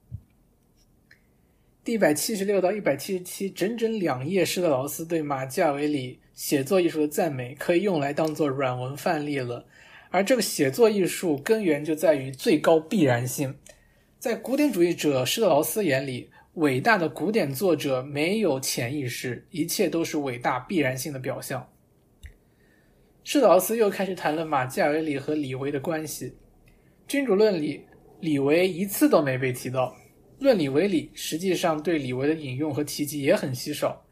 第一百七十六到一百七十七，整整两页，施特劳斯对马基雅维里写作艺术的赞美，可以用来当做软文范例了。而这个写作艺术根源就在于最高必然性。在古典主义者施特劳斯眼里，伟大的古典作者没有潜意识，一切都是伟大必然性的表象。施特劳斯又开始谈论马基雅维里和李维的关系。《君主论》里，李维一次都没被提到。《论李维里》实际上对李维的引用和提及也很稀少。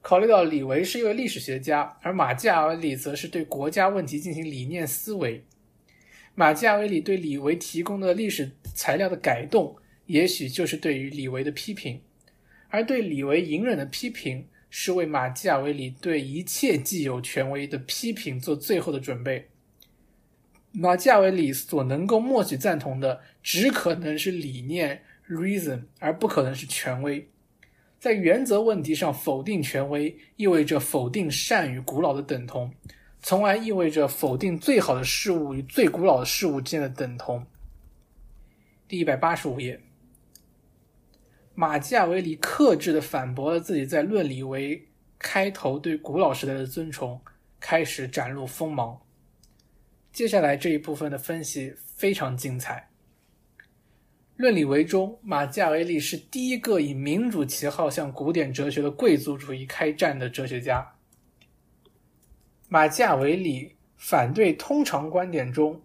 考虑到李维是一位历史学家，而马基雅维里则是对国家问题进行理念思维。马基雅维里对李维提供的历史材料的改动，也许就是对于李维的批评；而对李维隐忍的批评，是为马基雅维里对一切既有权威的批评做最后的准备。马基雅维里所能够默许赞同的，只可能是理念 （reason），而不可能是权威。在原则问题上否定权威，意味着否定善与古老的等同。从而意味着否定最好的事物与最古老的事物之间的等同。第一百八十五页，马基雅维里克制的反驳了自己在《论理》为开头对古老时代的尊崇，开始展露锋芒。接下来这一部分的分析非常精彩。《论理》为中，马基雅维利是第一个以民主旗号向古典哲学的贵族主义开战的哲学家。马基雅维里反对通常观点中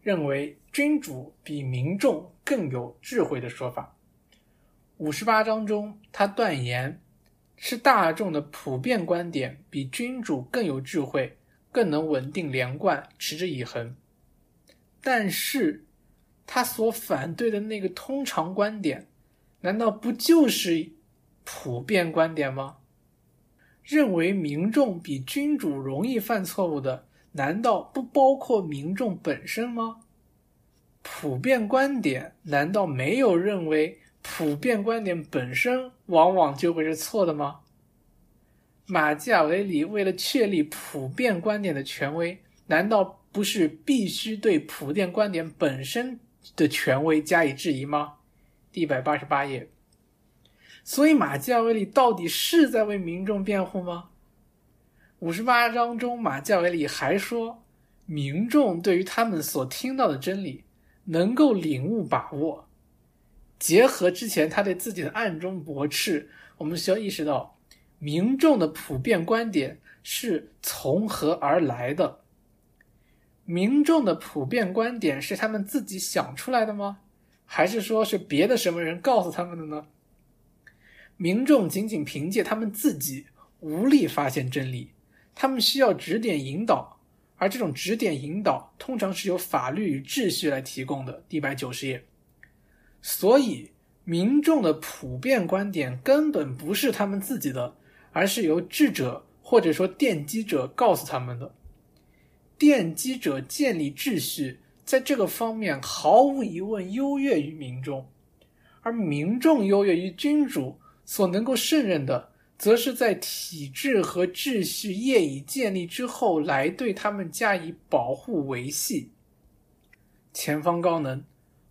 认为君主比民众更有智慧的说法。五十八章中，他断言是大众的普遍观点比君主更有智慧，更能稳定连贯，持之以恒。但是，他所反对的那个通常观点，难道不就是普遍观点吗？认为民众比君主容易犯错误的，难道不包括民众本身吗？普遍观点难道没有认为普遍观点本身往往就会是错的吗？马基雅维里为了确立普遍观点的权威，难道不是必须对普遍观点本身的权威加以质疑吗？第一百八十八页。所以马基雅维里到底是在为民众辩护吗？五十八章中，马基雅维里还说，民众对于他们所听到的真理能够领悟把握。结合之前他对自己的暗中驳斥，我们需要意识到，民众的普遍观点是从何而来的？民众的普遍观点是他们自己想出来的吗？还是说是别的什么人告诉他们的呢？民众仅仅凭借他们自己无力发现真理，他们需要指点引导，而这种指点引导通常是由法律与秩序来提供的。第一百九十页。所以，民众的普遍观点根本不是他们自己的，而是由智者或者说奠基者告诉他们的。奠基者建立秩序，在这个方面毫无疑问优越于民众，而民众优越于君主所能够胜任的，则是在体制和秩序业已建立之后，来对他们加以保护维系。前方高能。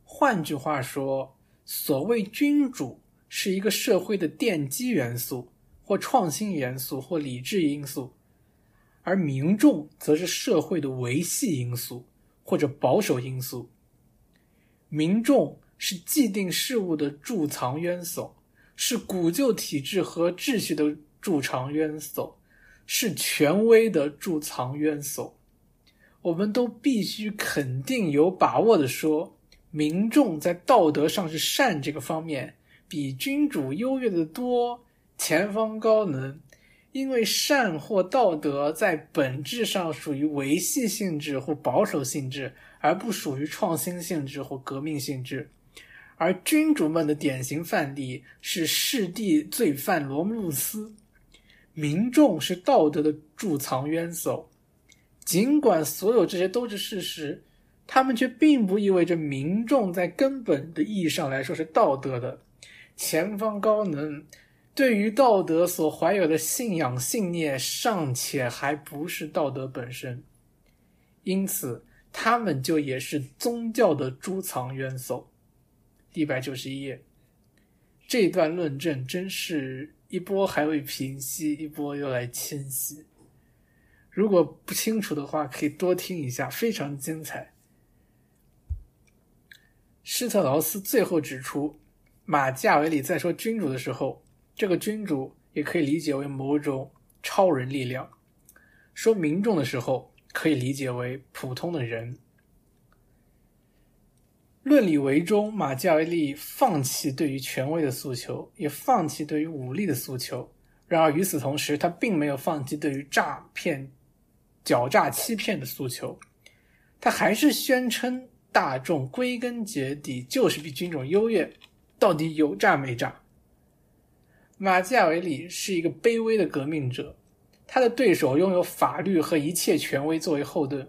换句话说，所谓君主是一个社会的奠基元素，或创新元素，或理智因素；而民众则是社会的维系因素，或者保守因素。民众是既定事物的贮藏渊薮，是古旧体制和秩序的贮藏渊薮，是权威的贮藏渊薮。我们都必须肯定、有把握的说。民众在道德上是善这个方面比君主优越的多，前方高能，因为善或道德在本质上属于维系性质或保守性质，而不属于创新性质或革命性质。而君主们的典型范例是弑帝罪犯罗慕路斯，民众是道德的贮藏渊薮。尽管所有这些都是事实。他们却并不意味着民众在根本的意义上来说是道德的。前方高能，对于道德所怀有的信仰信念尚且还不是道德本身，因此他们就也是宗教的贮藏元素。一百九十一页，这段论证真是一波还未平息，一波又来侵袭。如果不清楚的话，可以多听一下，非常精彩。施特劳斯最后指出，马基雅维里在说君主的时候，这个君主也可以理解为某种超人力量；说民众的时候，可以理解为普通的人。论理为中，马基雅维利放弃对于权威的诉求，也放弃对于武力的诉求。然而与此同时，他并没有放弃对于诈骗、狡诈、欺骗的诉求，他还是宣称。大众归根结底就是比军种优越，到底有诈没诈？马基雅维里是一个卑微的革命者，他的对手拥有法律和一切权威作为后盾，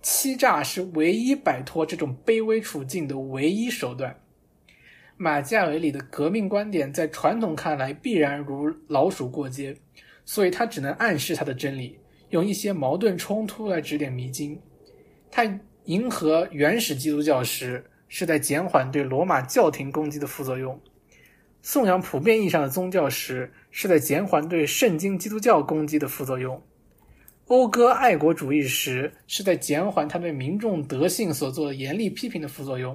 欺诈是唯一摆脱这种卑微处境的唯一手段。马基雅维里的革命观点在传统看来必然如老鼠过街，所以他只能暗示他的真理，用一些矛盾冲突来指点迷津。他。迎合原始基督教时，是在减缓对罗马教廷攻击的副作用；颂扬普遍意义上的宗教时，是在减缓对圣经基督教攻击的副作用；讴歌爱国主义时，是在减缓他对民众德性所做的严厉批评的副作用。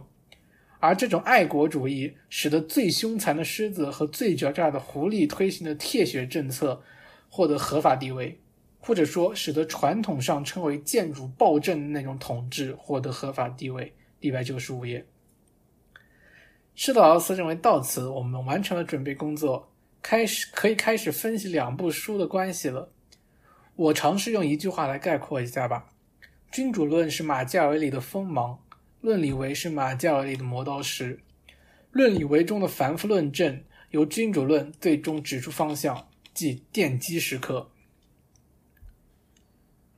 而这种爱国主义，使得最凶残的狮子和最狡诈的狐狸推行的铁血政策获得合法地位。或者说，使得传统上称为建主暴政的那种统治获得合法地位。一百九十五页，施特劳斯认为到此我们完成了准备工作，开始可以开始分析两部书的关系了。我尝试用一句话来概括一下吧：君主论是马加维里的锋芒，论理为是马加维里的磨刀石。论理为中的繁复论证，由君主论最终指出方向，即奠基时刻。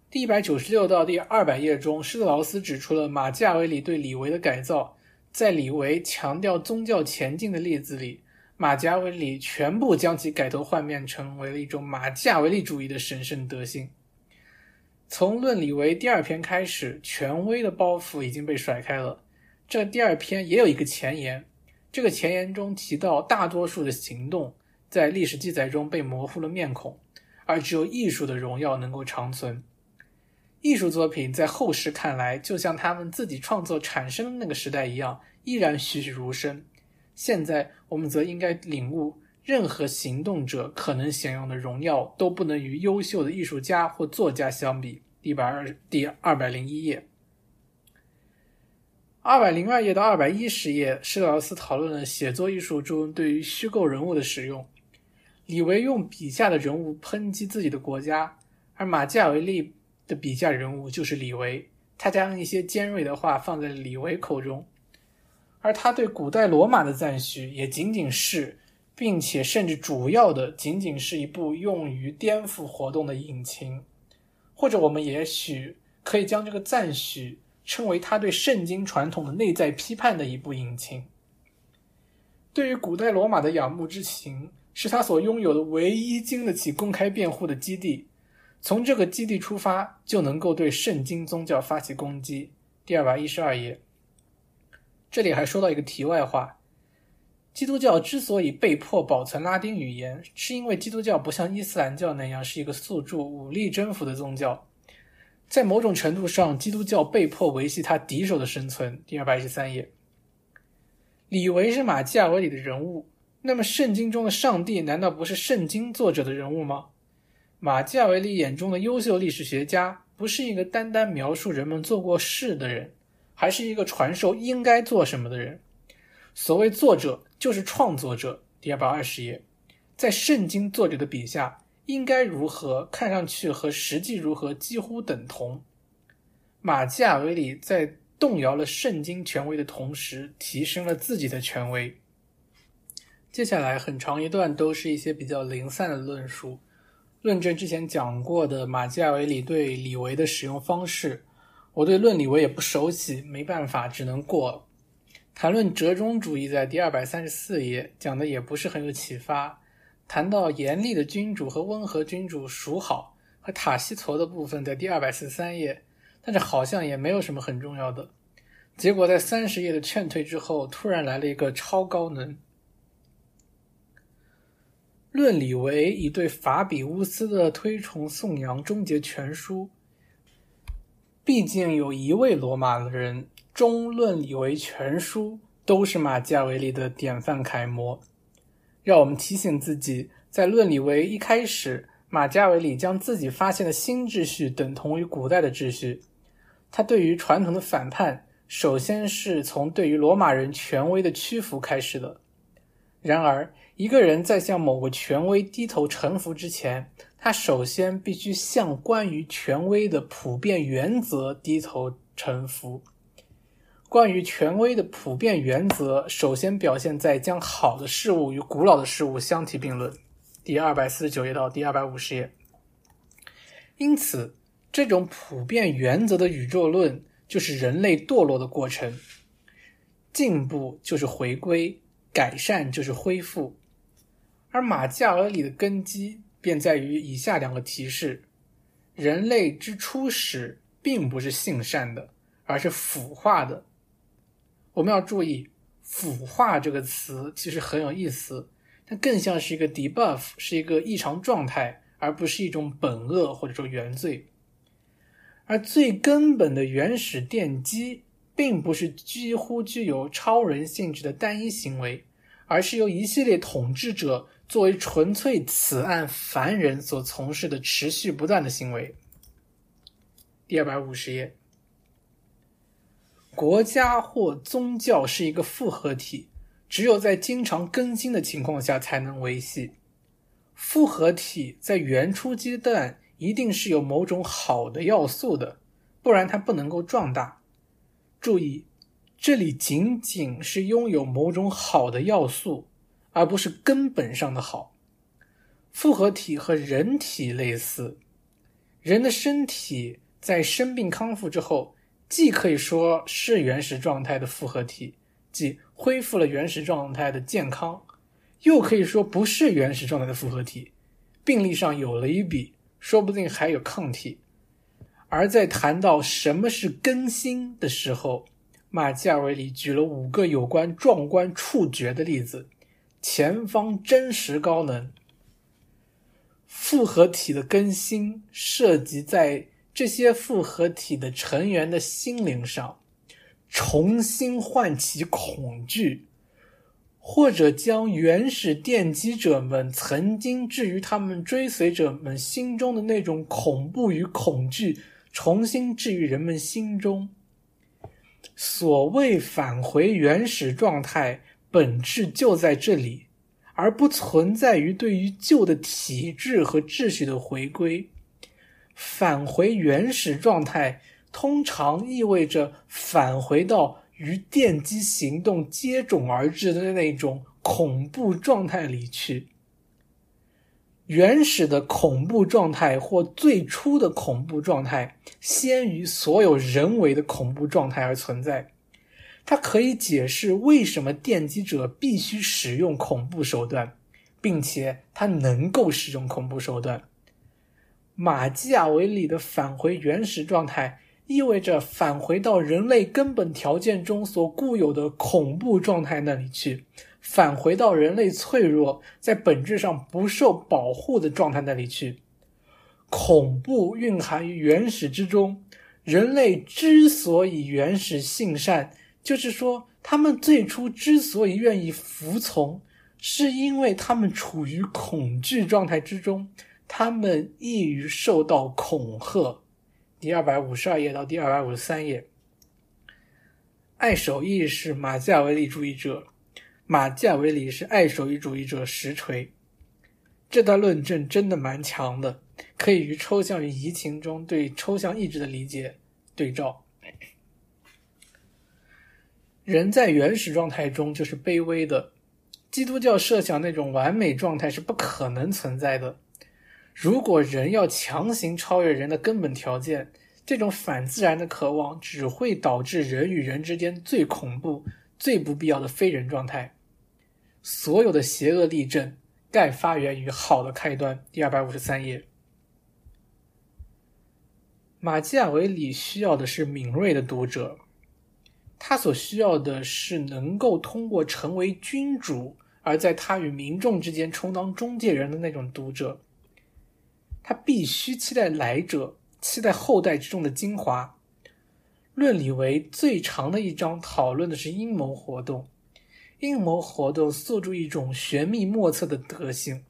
第一百九十六到第二百页中，施特劳斯指出了马基雅维里对李维的改造。在李维强调宗教前进的例子里，马加维里全部将其改头换面，成为了一种马加维利主义的神圣德性。从《论理为》第二篇开始，权威的包袱已经被甩开了。这第二篇也有一个前言，这个前言中提到，大多数的行动在历史记载中被模糊了面孔，而只有艺术的荣耀能够长存。艺术作品在后世看来，就像他们自己创作产生的那个时代一样，依然栩栩如生。现在我们则应该领悟，任何行动者可能享用的荣耀，都不能与优秀的艺术家或作家相比。第百二第二百零一页，二百零二页到二百一十页，施劳斯讨论了写作艺术中对于虚构人物的使用。李维用笔下的人物抨击自己的国家，而马基雅维利。的笔下人物就是李维，他将一些尖锐的话放在李维口中，而他对古代罗马的赞许也仅仅是，并且甚至主要的仅仅是一部用于颠覆活动的引擎，或者我们也许可以将这个赞许称为他对圣经传统的内在批判的一部引擎。对于古代罗马的仰慕之情，是他所拥有的唯一经得起公开辩护的基地。从这个基地出发，就能够对圣经宗教发起攻击。第二百一十二页，这里还说到一个题外话：基督教之所以被迫保存拉丁语言，是因为基督教不像伊斯兰教那样是一个诉诸武力征服的宗教。在某种程度上，基督教被迫维系他敌手的生存。第二百一十三页，李维是马基雅维里的人物，那么圣经中的上帝难道不是圣经作者的人物吗？马基雅维利眼中的优秀历史学家，不是一个单单描述人们做过事的人，还是一个传授应该做什么的人。所谓作者，就是创作者。第二百二十页，在圣经作者的笔下，应该如何看上去和实际如何几乎等同。马基雅维利在动摇了圣经权威的同时，提升了自己的权威。接下来很长一段都是一些比较零散的论述。论证之前讲过的马基雅维里对李维的使用方式，我对论李维也不熟悉，没办法，只能过。谈论折中主义在第二百三十四页讲的也不是很有启发。谈到严厉的君主和温和君主孰好和塔西佗的部分在第二百四十三页，但是好像也没有什么很重要的。结果在三十页的劝退之后，突然来了一个超高能。论李维以对法比乌斯的推崇颂扬终结全书。毕竟有一位罗马人终论李维全书都是马基雅维利的典范楷模，让我们提醒自己，在论李维一开始，马基雅维利将自己发现的新秩序等同于古代的秩序。他对于传统的反叛，首先是从对于罗马人权威的屈服开始的。然而。一个人在向某个权威低头臣服之前，他首先必须向关于权威的普遍原则低头臣服。关于权威的普遍原则，首先表现在将好的事物与古老的事物相提并论。第二百四十九页到第二百五十页。因此，这种普遍原则的宇宙论就是人类堕落的过程。进步就是回归，改善就是恢复。而马基雅维里的根基便在于以下两个提示：人类之初始并不是性善的，而是腐化的。我们要注意“腐化”这个词，其实很有意思，它更像是一个 debuff，是一个异常状态，而不是一种本恶或者说原罪。而最根本的原始奠基，并不是几乎具有超人性质的单一行为，而是由一系列统治者。作为纯粹此案凡人所从事的持续不断的行为。第二百五十页，国家或宗教是一个复合体，只有在经常更新的情况下才能维系。复合体在原初阶段一定是有某种好的要素的，不然它不能够壮大。注意，这里仅仅是拥有某种好的要素。而不是根本上的好。复合体和人体类似，人的身体在生病康复之后，既可以说是原始状态的复合体，即恢复了原始状态的健康，又可以说不是原始状态的复合体，病历上有了一笔，说不定还有抗体。而在谈到什么是更新的时候，马基尔维里举了五个有关壮观触觉的例子：前方真实高能。复合体的更新涉及在这些复合体的成员的心灵上，重新唤起恐惧，或者将原始奠基者们曾经置于他们追随者们心中的那种恐怖与恐惧。重新置于人们心中。所谓返回原始状态，本质就在这里，而不存在于对于旧的体制和秩序的回归。返回原始状态，通常意味着返回到与电击行动接踵而至的那种恐怖状态里去。原始的恐怖状态或最初的恐怖状态，先于所有人为的恐怖状态而存在。它可以解释为什么电击者必须使用恐怖手段，并且他能够使用恐怖手段。马基雅维里的返回原始状态，意味着返回到人类根本条件中所固有的恐怖状态那里去。返回到人类脆弱、在本质上不受保护的状态那里去。恐怖蕴含于原始之中。人类之所以原始性善，就是说，他们最初之所以愿意服从，是因为他们处于恐惧状态之中，他们易于受到恐吓。第二百五十二页到第二百五十三页。爱手艺是马基雅维利主义者。马基雅维里是爱手艺主义者实锤，这段论证真的蛮强的，可以与抽象与移情中对抽象意志的理解对照。人在原始状态中就是卑微的，基督教设想那种完美状态是不可能存在的。如果人要强行超越人的根本条件，这种反自然的渴望只会导致人与人之间最恐怖、最不必要的非人状态。所有的邪恶例证，概发源于好的开端。第二百五十三页，马基雅维里需要的是敏锐的读者，他所需要的是能够通过成为君主，而在他与民众之间充当中介人的那种读者。他必须期待来者，期待后代之中的精华。论理为最长的一章，讨论的是阴谋活动。阴谋活动诉诸一种玄秘莫测的德性，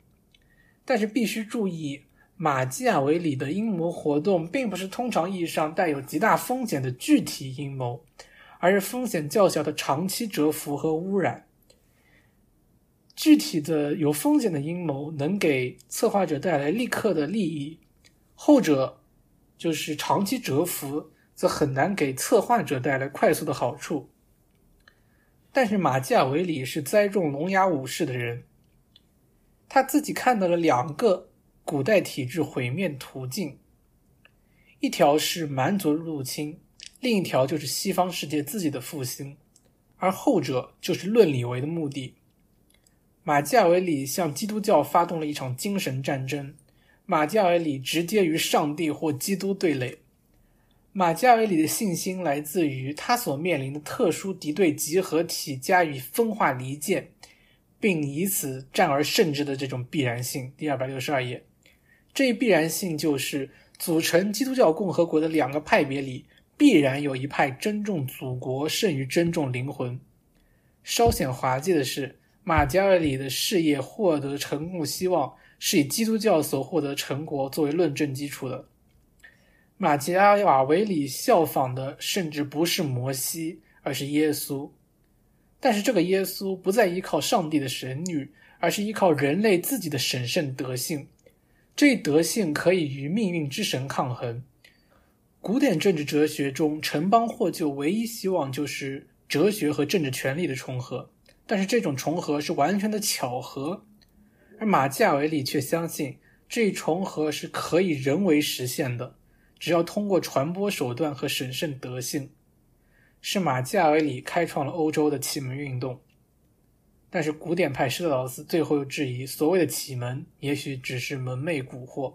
但是必须注意，马基雅维里的阴谋活动并不是通常意义上带有极大风险的具体阴谋，而是风险较小的长期蛰伏和污染。具体的有风险的阴谋能给策划者带来立刻的利益，后者就是长期蛰伏，则很难给策划者带来快速的好处。但是马基雅维里是栽种聋哑武士的人，他自己看到了两个古代体制毁灭途径，一条是蛮族入侵，另一条就是西方世界自己的复兴，而后者就是论理为的目的。马基雅维里向基督教发动了一场精神战争，马基雅维里直接与上帝或基督对垒。马加维里的信心来自于他所面临的特殊敌对集合体加以分化离间，并以此战而胜之的这种必然性。第二百六十二页，这一必然性就是组成基督教共和国的两个派别里，必然有一派珍重祖国胜于珍重灵魂。稍显滑稽的是，马加尔里的事业获得成功希望是以基督教所获得成果作为论证基础的。马基阿瓦维里效仿的甚至不是摩西，而是耶稣。但是这个耶稣不再依靠上帝的神女，而是依靠人类自己的神圣德性。这一德性可以与命运之神抗衡。古典政治哲学中，城邦获救唯一希望就是哲学和政治权力的重合，但是这种重合是完全的巧合。而马基雅维里却相信，这一重合是可以人为实现的。只要通过传播手段和审慎德性，是马基雅维里开创了欧洲的启蒙运动。但是古典派施特劳斯最后又质疑，所谓的启蒙也许只是蒙昧蛊惑。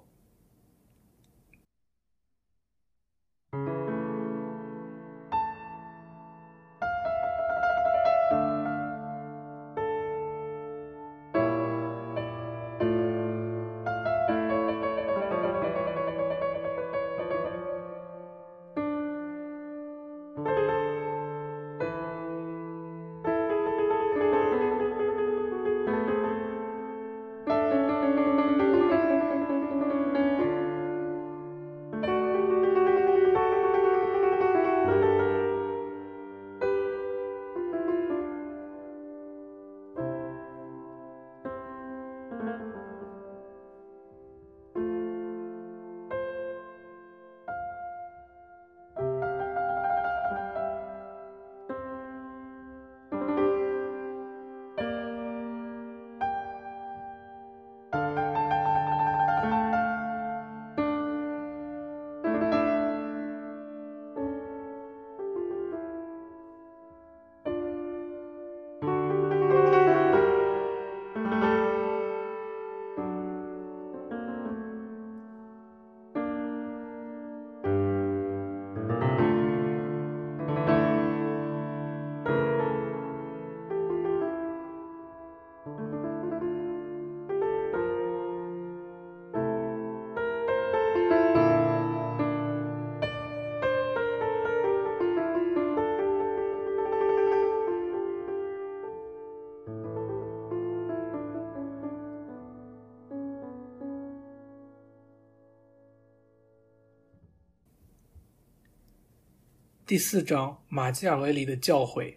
第四章，马基雅维里的教诲。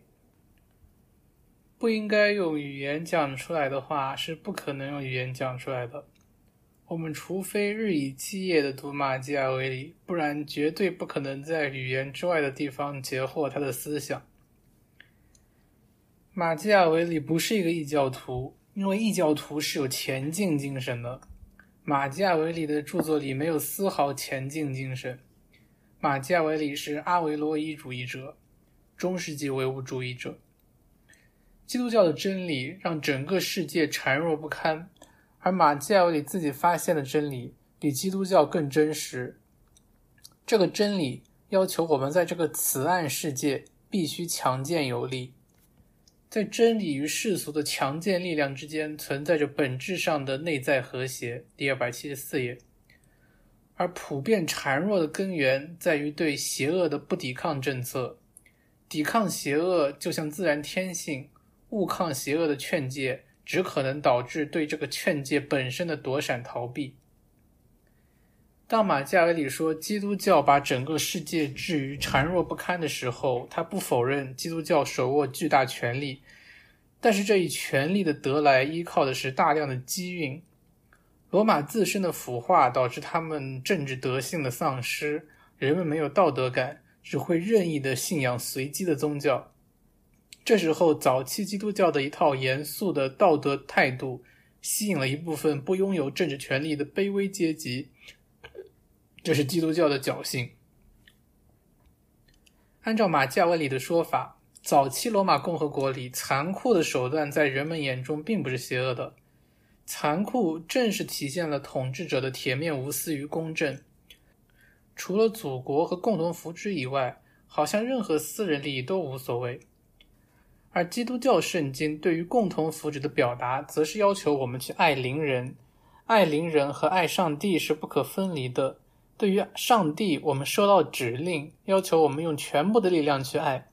不应该用语言讲出来的话，是不可能用语言讲出来的。我们除非日以继夜的读马基雅维里，不然绝对不可能在语言之外的地方截获他的思想。马基雅维里不是一个异教徒，因为异教徒是有前进精神的。马基雅维里的著作里没有丝毫前进精神。马基雅维里是阿维罗伊主义者，中世纪唯物主义者。基督教的真理让整个世界孱弱不堪，而马基雅维里自己发现的真理比基督教更真实。这个真理要求我们在这个慈爱世界必须强健有力，在真理与世俗的强健力量之间存在着本质上的内在和谐。第二百七十四页。而普遍孱弱的根源在于对邪恶的不抵抗政策。抵抗邪恶就像自然天性，勿抗邪恶的劝诫只可能导致对这个劝诫本身的躲闪逃避。当马加维里说基督教把整个世界置于孱弱不堪的时候，他不否认基督教手握巨大权力，但是这一权力的得来依靠的是大量的机运。罗马自身的腐化导致他们政治德性的丧失，人们没有道德感，只会任意的信仰随机的宗教。这时候，早期基督教的一套严肃的道德态度吸引了一部分不拥有政治权力的卑微阶级，这是基督教的侥幸。按照马加维里的说法，早期罗马共和国里残酷的手段在人们眼中并不是邪恶的。残酷正是体现了统治者的铁面无私与公正。除了祖国和共同福祉以外，好像任何私人利益都无所谓。而基督教圣经对于共同福祉的表达，则是要求我们去爱邻人。爱邻人和爱上帝是不可分离的。对于上帝，我们收到指令，要求我们用全部的力量去爱。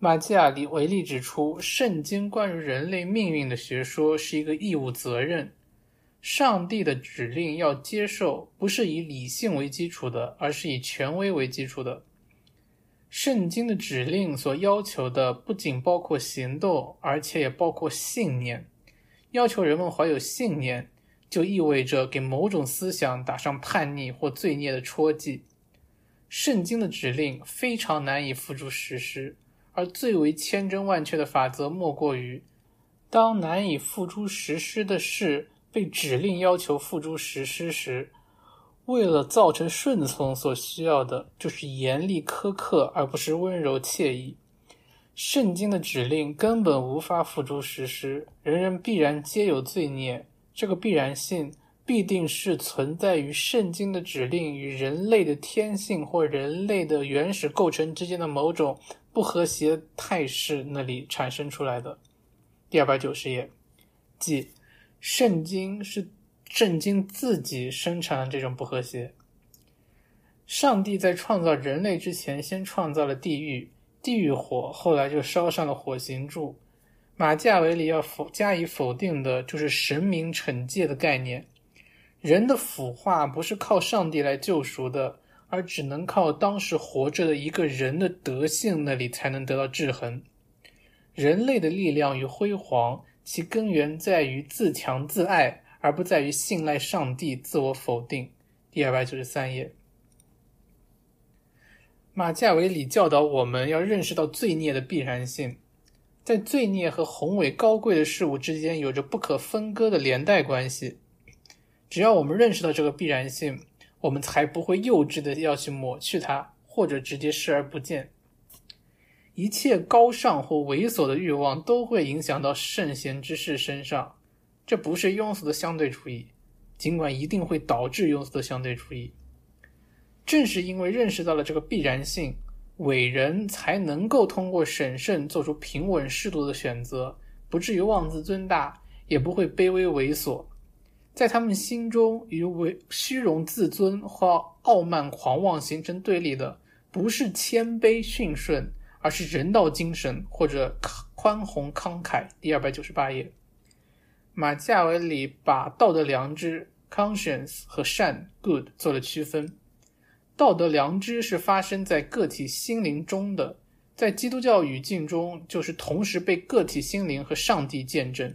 马基雅里维利指出，圣经关于人类命运的学说是一个义务责任。上帝的指令要接受，不是以理性为基础的，而是以权威为基础的。圣经的指令所要求的不仅包括行动，而且也包括信念。要求人们怀有信念，就意味着给某种思想打上叛逆或罪孽的戳记。圣经的指令非常难以付诸实施。而最为千真万确的法则，莫过于当难以付诸实施的事被指令要求付诸实施时，为了造成顺从，所需要的就是严厉苛刻，而不是温柔惬意。圣经的指令根本无法付诸实施，人人必然皆有罪孽。这个必然性必定是存在于圣经的指令与人类的天性或人类的原始构成之间的某种不和谐态势那里产生出来的。第二百九十页，即圣经是圣经自己生产了这种不和谐。上帝在创造人类之前，先创造了地狱，地狱火后来就烧上了火刑柱。马加维里要否加以否定的就是神明惩戒的概念。人的腐化不是靠上帝来救赎的，而只能靠当时活着的一个人的德性那里才能得到制衡。人类的力量与辉煌，其根源在于自强自爱，而不在于信赖上帝、自我否定。第二百九十三页。马加维里教导我们要认识到罪孽的必然性，在罪孽和宏伟高贵的事物之间有着不可分割的连带关系。只要我们认识到这个必然性，我们才不会幼稚的要去抹去它，或者直接视而不见。一切高尚或猥琐的欲望都会影响到圣贤之士身上，这不是庸俗的相对主义，尽管一定会导致庸俗的相对主义。正是因为认识到了这个必然性，伟人才能够通过审慎做出平稳适度的选择，不至于妄自尊大，也不会卑微猥琐。在他们心中，与为虚荣自尊和傲慢狂妄形成对立的，不是谦卑驯顺，而是人道精神或者宽宏慷慨。第二百九十八页，马加维里把道德良知 （conscience） 和善 （good） 做了区分。道德良知是发生在个体心灵中的，在基督教语境中，就是同时被个体心灵和上帝见证。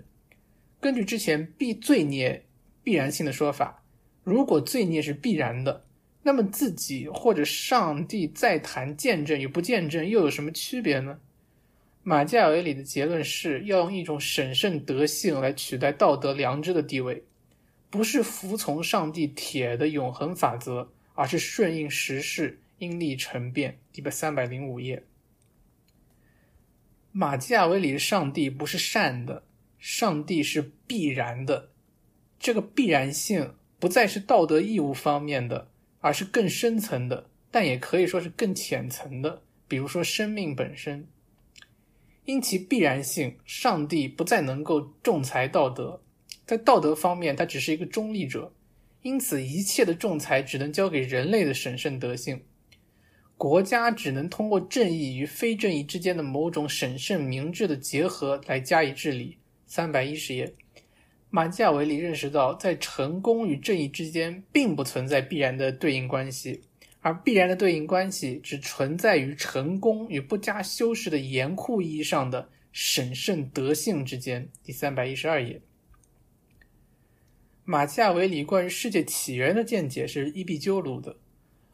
根据之前必罪孽必然性的说法，如果罪孽是必然的，那么自己或者上帝在谈见证与不见证又有什么区别呢？马基雅维里的结论是要用一种审慎德性来取代道德良知的地位，不是服从上帝铁的永恒法则。而是顺应时势，因力成变。第三百零五页，马基雅维里的上帝不是善的，上帝是必然的。这个必然性不再是道德义务方面的，而是更深层的，但也可以说是更浅层的。比如说生命本身，因其必然性，上帝不再能够仲裁道德，在道德方面，他只是一个中立者。因此，一切的仲裁只能交给人类的审慎德性，国家只能通过正义与非正义之间的某种审慎明智的结合来加以治理。三百一十页，马基雅维里认识到，在成功与正义之间并不存在必然的对应关系，而必然的对应关系只存在于成功与不加修饰的严酷意义上的审慎德性之间。第三百一十二页。马基雅维里关于世界起源的见解是伊壁鸠鲁的。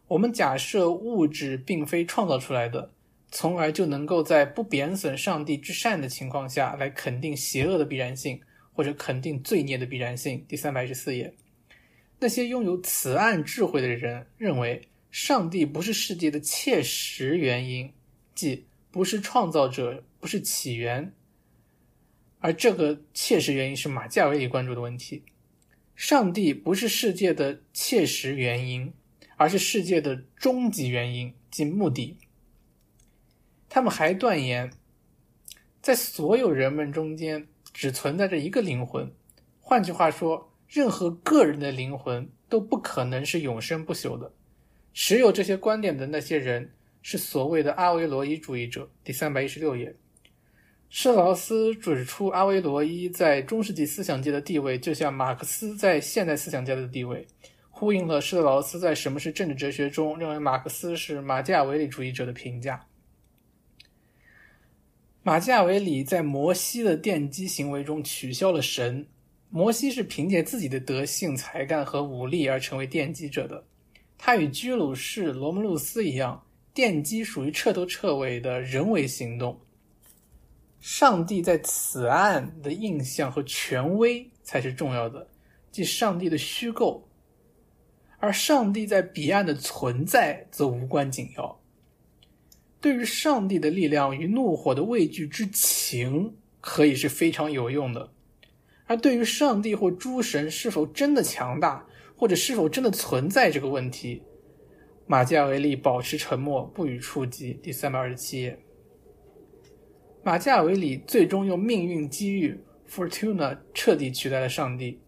我们假设物质并非创造出来的，从而就能够在不贬损上帝之善的情况下来肯定邪恶的必然性，或者肯定罪孽的必然性。第三百一十四页，那些拥有此岸智慧的人认为，上帝不是世界的切实原因，即不是创造者，不是起源，而这个切实原因是马基雅维里关注的问题。上帝不是世界的切实原因，而是世界的终极原因及目的。他们还断言，在所有人们中间只存在着一个灵魂。换句话说，任何个人的灵魂都不可能是永生不朽的。持有这些观点的那些人是所谓的阿维罗伊主义者。第三百一十六页。施特劳斯指出，阿维罗伊在中世纪思想界的地位，就像马克思在现代思想家的地位，呼应了施特劳斯在《什么是政治哲学》中认为马克思是马基雅维里主义者的评价。马基雅维里在摩西的奠基行为中取消了神，摩西是凭借自己的德性、才干和武力而成为奠基者的。他与居鲁士、罗姆路斯一样，奠基属于彻头彻尾的人为行动。上帝在此案的印象和权威才是重要的，即上帝的虚构；而上帝在彼岸的存在则无关紧要。对于上帝的力量与怒火的畏惧之情，可以是非常有用的；而对于上帝或诸神是否真的强大，或者是否真的存在这个问题，马基雅维利保持沉默，不予触及。第三百二十七页，马基雅维里最终用命运机遇 （Fortuna） 彻底取代了上帝。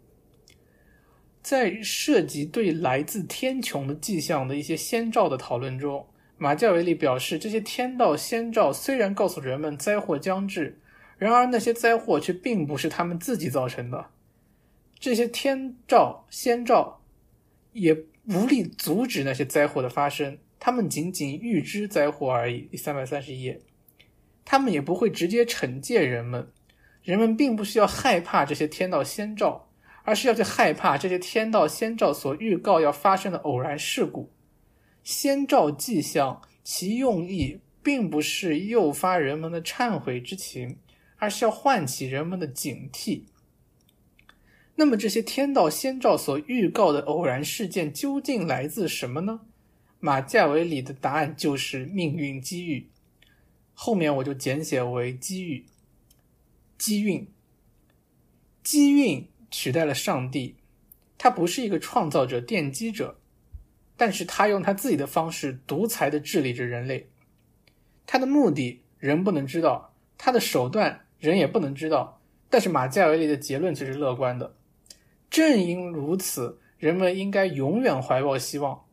在涉及对来自天穹的迹象的一些先兆的讨论中，马基维利表示，这些天道先兆虽然告诉人们灾祸将至，然而那些灾祸却并不是他们自己造成的。这些天兆先兆。也无力阻止那些灾祸的发生，他们仅仅预知灾祸而已。第三百三十一页，他们也不会直接惩戒人们，人们并不需要害怕这些天道先兆，而是要去害怕这些天道先兆所预告要发生的偶然事故。先兆迹象其用意并不是诱发人们的忏悔之情，而是要唤起人们的警惕。那么这些天道先兆所预告的偶然事件究竟来自什么呢？马加维里的答案就是命运机遇，后面我就简写为机遇、机运。机运取代了上帝，他不是一个创造者、奠基者，但是他用他自己的方式独裁的治理着人类。他的目的人不能知道，他的手段人也不能知道，但是马加维里的结论却是乐观的。正因如此，人们应该永远怀抱希望。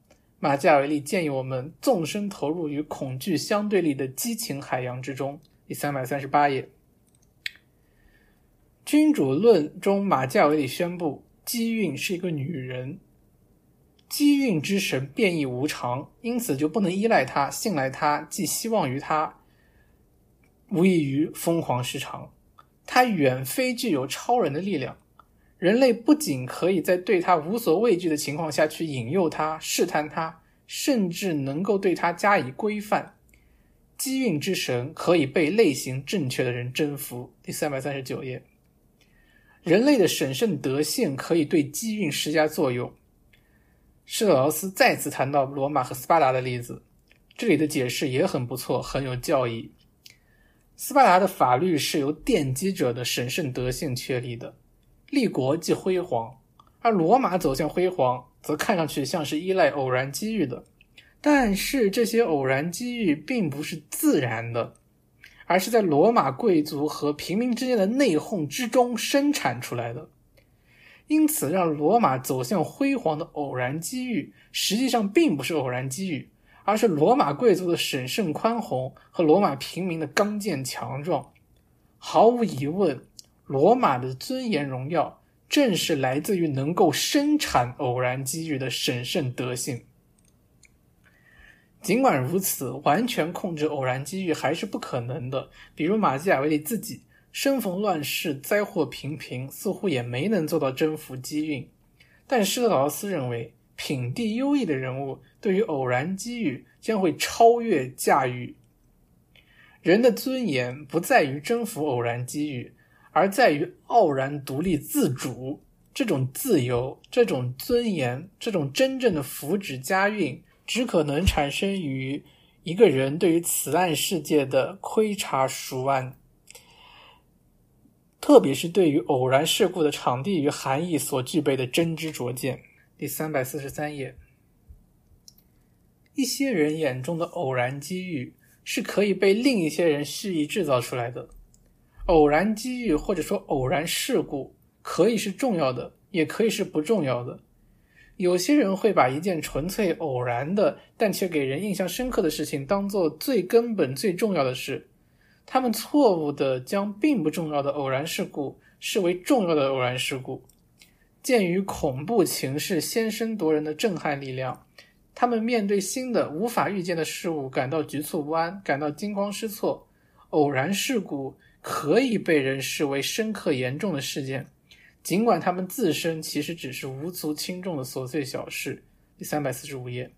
马加维利建议我们纵身投入与恐惧相对立的激情海洋之中。第三百三十八页，《君主论》中，马加维利宣布：机运是一个女人，机运之神变异无常，因此就不能依赖他、信赖他、寄希望于他，无异于疯狂失常。他远非具有超人的力量。人类不仅可以在对他无所畏惧的情况下去引诱他、试探他，甚至能够对他加以规范。机运之神可以被类型正确的人征服。第三百三十九页，人类的审慎德性可以对机运施加作用。施特劳斯再次谈到罗马和斯巴达的例子，这里的解释也很不错，很有教义。斯巴达的法律是由奠基者的审慎德性确立的。立国即辉煌，而罗马走向辉煌，则看上去像是依赖偶然机遇的。但是这些偶然机遇并不是自然的，而是在罗马贵族和平民之间的内讧之中生产出来的。因此，让罗马走向辉煌的偶然机遇，实际上并不是偶然机遇，而是罗马贵族的审慎宽宏和罗马平民的刚健强壮。毫无疑问。罗马的尊严荣耀，正是来自于能够生产偶然机遇的审慎德性。尽管如此，完全控制偶然机遇还是不可能的。比如马基雅维利自己，生逢乱世，灾祸频频，似乎也没能做到征服机运。但施特劳斯认为，品地优异的人物对于偶然机遇将会超越驾驭。人的尊严不在于征服偶然机遇。而在于傲然独立自主，这种自由、这种尊严、这种真正的福祉家运，只可能产生于一个人对于此岸世界的窥察熟谙，特别是对于偶然事故的场地与含义所具备的真知灼见。第三百四十三页，一些人眼中的偶然机遇是可以被另一些人蓄意制造出来的。偶然机遇或者说偶然事故可以是重要的，也可以是不重要的。有些人会把一件纯粹偶然的，但却给人印象深刻的事情当做最根本、最重要的事。他们错误地将并不重要的偶然事故视为重要的偶然事故。鉴于恐怖情势先声夺人的震撼力量，他们面对新的无法预见的事物感到局促不安，感到惊慌失措。偶然事故。可以被人视为深刻严重的事件，尽管他们自身其实只是无足轻重的琐碎小事。第三百四十五页，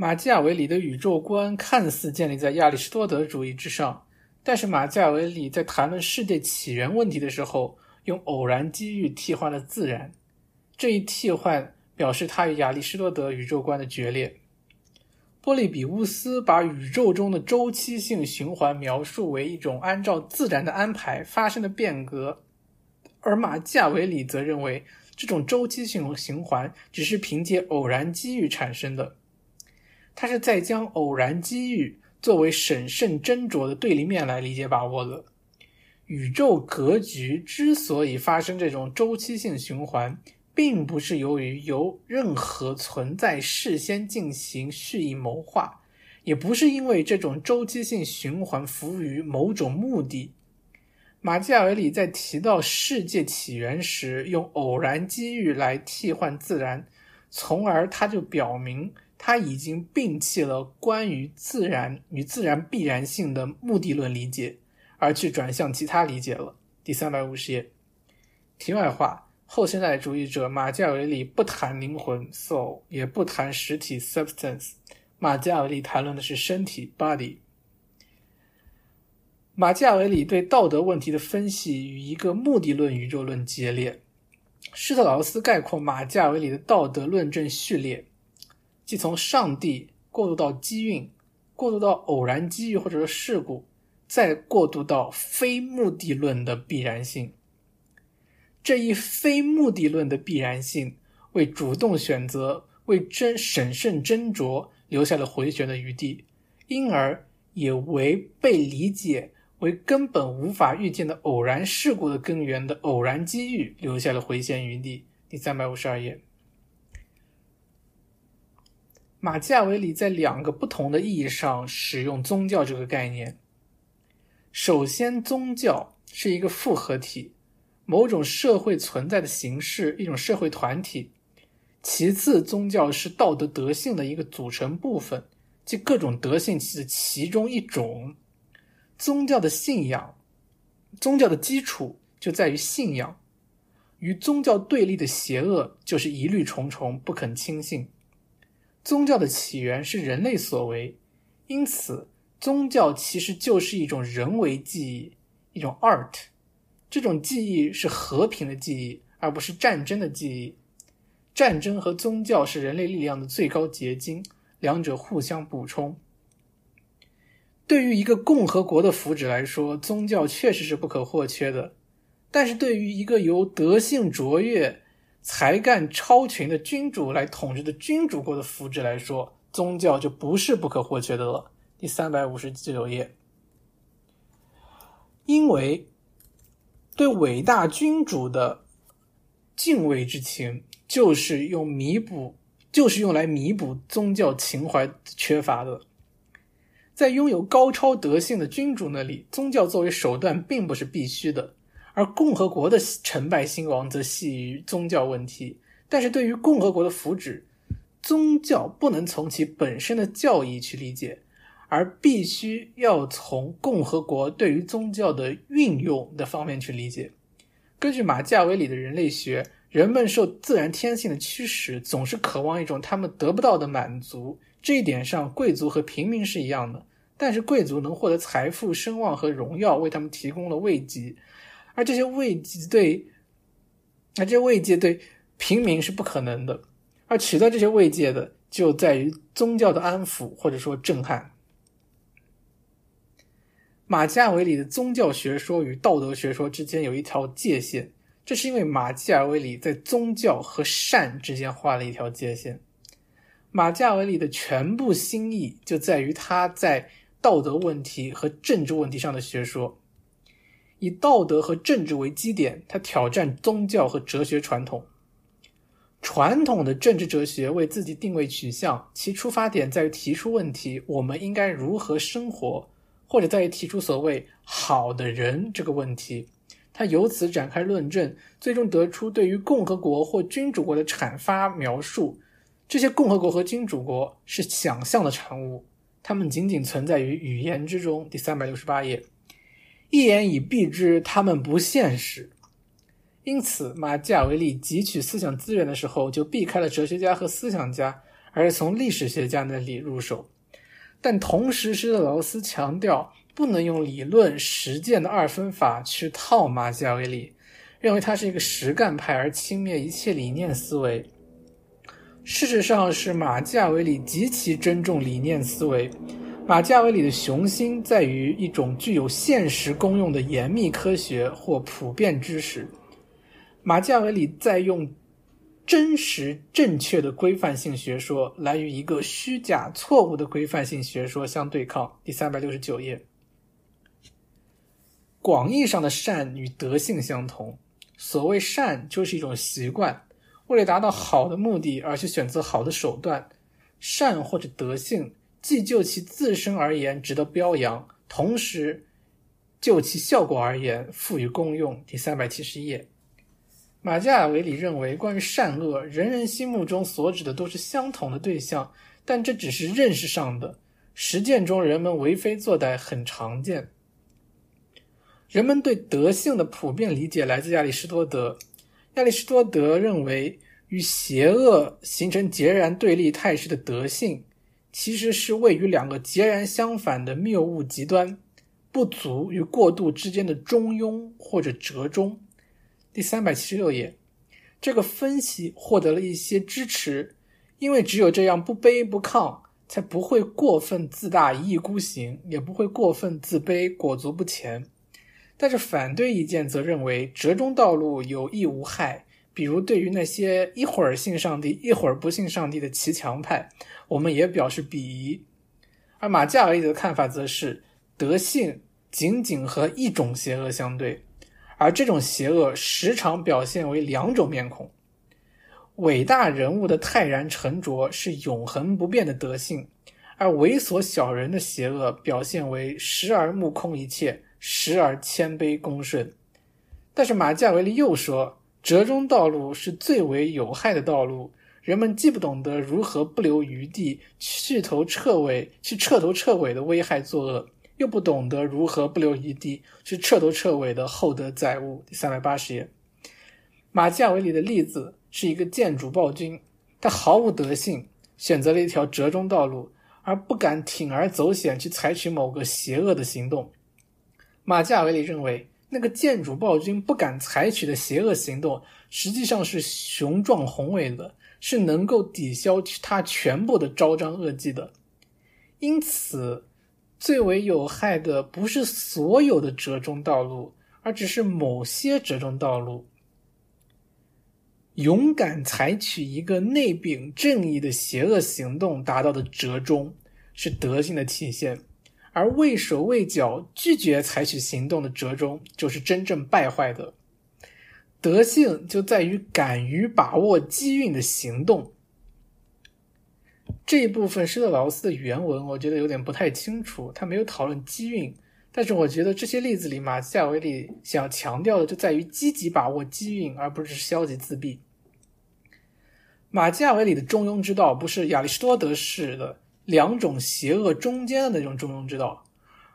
马基雅维里的宇宙观看似建立在亚里士多德主义之上，但是马基雅维里在谈论世界起源问题的时候，用偶然机遇替换了自然。这一替换表示他与亚里士多德宇宙观的决裂。波利比乌斯把宇宙中的周期性循环描述为一种按照自然的安排发生的变革，而马基雅维里则认为这种周期性循环只是凭借偶然机遇产生的。他是在将偶然机遇作为审慎斟酌的对立面来理解把握的。宇宙格局之所以发生这种周期性循环，并不是由于由任何存在事先进行蓄意谋划，也不是因为这种周期性循环服务于某种目的。马基雅维里在提到世界起源时，用偶然机遇来替换自然，从而他就表明他已经摒弃了关于自然与自然必然性的目的论理解，而去转向其他理解了。第三百五十页，题外话。后现代主义者马基雅维里不谈灵魂 （soul），也不谈实体 （substance）。马基雅维里谈论的是身体 （body）。马基雅维里对道德问题的分析与一个目的论宇宙论接列。施特劳斯概括马基雅维里的道德论证序列，即从上帝过渡到机运，过渡到偶然机遇或者说事故，再过渡到非目的论的必然性。这一非目的论的必然性，为主动选择、为真审慎斟酌留下了回旋的余地，因而也为被理解为根本无法预见的偶然事故的根源的偶然机遇留下了回旋余地。第三百五十二页，马基雅维里在两个不同的意义上使用宗教这个概念。首先，宗教是一个复合体。某种社会存在的形式，一种社会团体。其次，宗教是道德德性的一个组成部分，即各种德性的其中一种。宗教的信仰，宗教的基础就在于信仰。与宗教对立的邪恶就是疑虑重重，不肯轻信。宗教的起源是人类所为，因此宗教其实就是一种人为记忆，一种 art。这种记忆是和平的记忆，而不是战争的记忆。战争和宗教是人类力量的最高结晶，两者互相补充。对于一个共和国的福祉来说，宗教确实是不可或缺的；但是对于一个由德性卓越、才干超群的君主来统治的君主国的福祉来说，宗教就不是不可或缺的了。第三百五十九页，因为。对伟大君主的敬畏之情，就是用弥补，就是用来弥补宗教情怀缺乏的。在拥有高超德性的君主那里，宗教作为手段并不是必须的；而共和国的成败兴亡则系于宗教问题。但是对于共和国的福祉，宗教不能从其本身的教义去理解。而必须要从共和国对于宗教的运用的方面去理解。根据马基雅维里的人类学，人们受自然天性的驱使，总是渴望一种他们得不到的满足。这一点上，贵族和平民是一样的。但是，贵族能获得财富、声望和荣耀，为他们提供了慰藉，而这些慰藉对，而这些慰藉对平民是不可能的。而取得这些慰藉的，就在于宗教的安抚或者说震撼。马基雅维里的宗教学说与道德学说之间有一条界限，这是因为马基雅维里在宗教和善之间画了一条界限。马基雅维里的全部心意就在于他在道德问题和政治问题上的学说，以道德和政治为基点，他挑战宗教和哲学传统。传统的政治哲学为自己定位取向，其出发点在于提出问题：我们应该如何生活？或者在于提出所谓“好的人”这个问题，他由此展开论证，最终得出对于共和国或君主国的阐发描述。这些共和国和君主国是想象的产物，它们仅仅存在于语言之中。第三百六十八页，一言以蔽之，他们不现实。因此，马基雅维利汲取思想资源的时候，就避开了哲学家和思想家，而是从历史学家那里入手。但同时，施特劳斯强调不能用理论实践的二分法去套马基雅维利，认为他是一个实干派而轻蔑一切理念思维。事实上是马基雅维利极其珍重理念思维。马基雅维里的雄心在于一种具有现实功用的严密科学或普遍知识。马基雅维里在用真实正确的规范性学说来与一个虚假错误的规范性学说相对抗。第三百六十九页。广义上的善与德性相同。所谓善，就是一种习惯，为了达到好的目的而去选择好的手段。善或者德性，既就其自身而言值得表扬，同时就其效果而言赋予功用。第三百七十页，马加尔维里认为，关于善恶，人人心目中所指的都是相同的对象，但这只是认识上的，实践中人们为非作歹很常见。人们对德性的普遍理解来自亚里士多德。亚里士多德认为，与邪恶形成截然对立态势的德性，其实是位于两个截然相反的谬误极端——不足与过度之间的中庸或者折中。第三百七十六页，这个分析获得了一些支持，因为只有这样不卑不亢，才不会过分自大一意孤行，也不会过分自卑裹足不前。但是反对意见则认为折中道路有益无害，比如对于那些一会儿信上帝一会儿不信上帝的骑墙派，我们也表示鄙夷。而马加尔利的看法则是德性仅仅和一种邪恶相对，而这种邪恶时常表现为两种面孔。伟大人物的泰然沉着是永恒不变的德性，而猥琐小人的邪恶表现为时而目空一切。时而谦卑恭顺，但是马加维利又说，折中道路是最为有害的道路。人们既不懂得如何不留余地去头彻尾、去彻头彻尾的危害作恶，又不懂得如何不留余地去彻头彻尾的厚德载物。第三百八十页，马加维里的例子是一个建主暴君，他毫无德性，选择了一条折中道路，而不敢铤而走险去采取某个邪恶的行动。马加维里认为，那个建主暴君不敢采取的邪恶行动，实际上是雄壮宏伟的，是能够抵消他全部的昭彰恶迹的。因此，最为有害的不是所有的折中道路，而只是某些折中道路。勇敢采取一个内秉正义的邪恶行动达到的折中，是德性的体现。而畏手畏脚、拒绝采取行动的折中，就是真正败坏的德性，就在于敢于把握机运的行动。这一部分施特劳斯的原文，我觉得有点不太清楚，他没有讨论机运。但是我觉得这些例子里，马基雅维里想强调的就在于积极把握机运，而不是消极自闭。马基雅维里的中庸之道，不是亚里士多德式的。两种邪恶中间的那种中庸之道，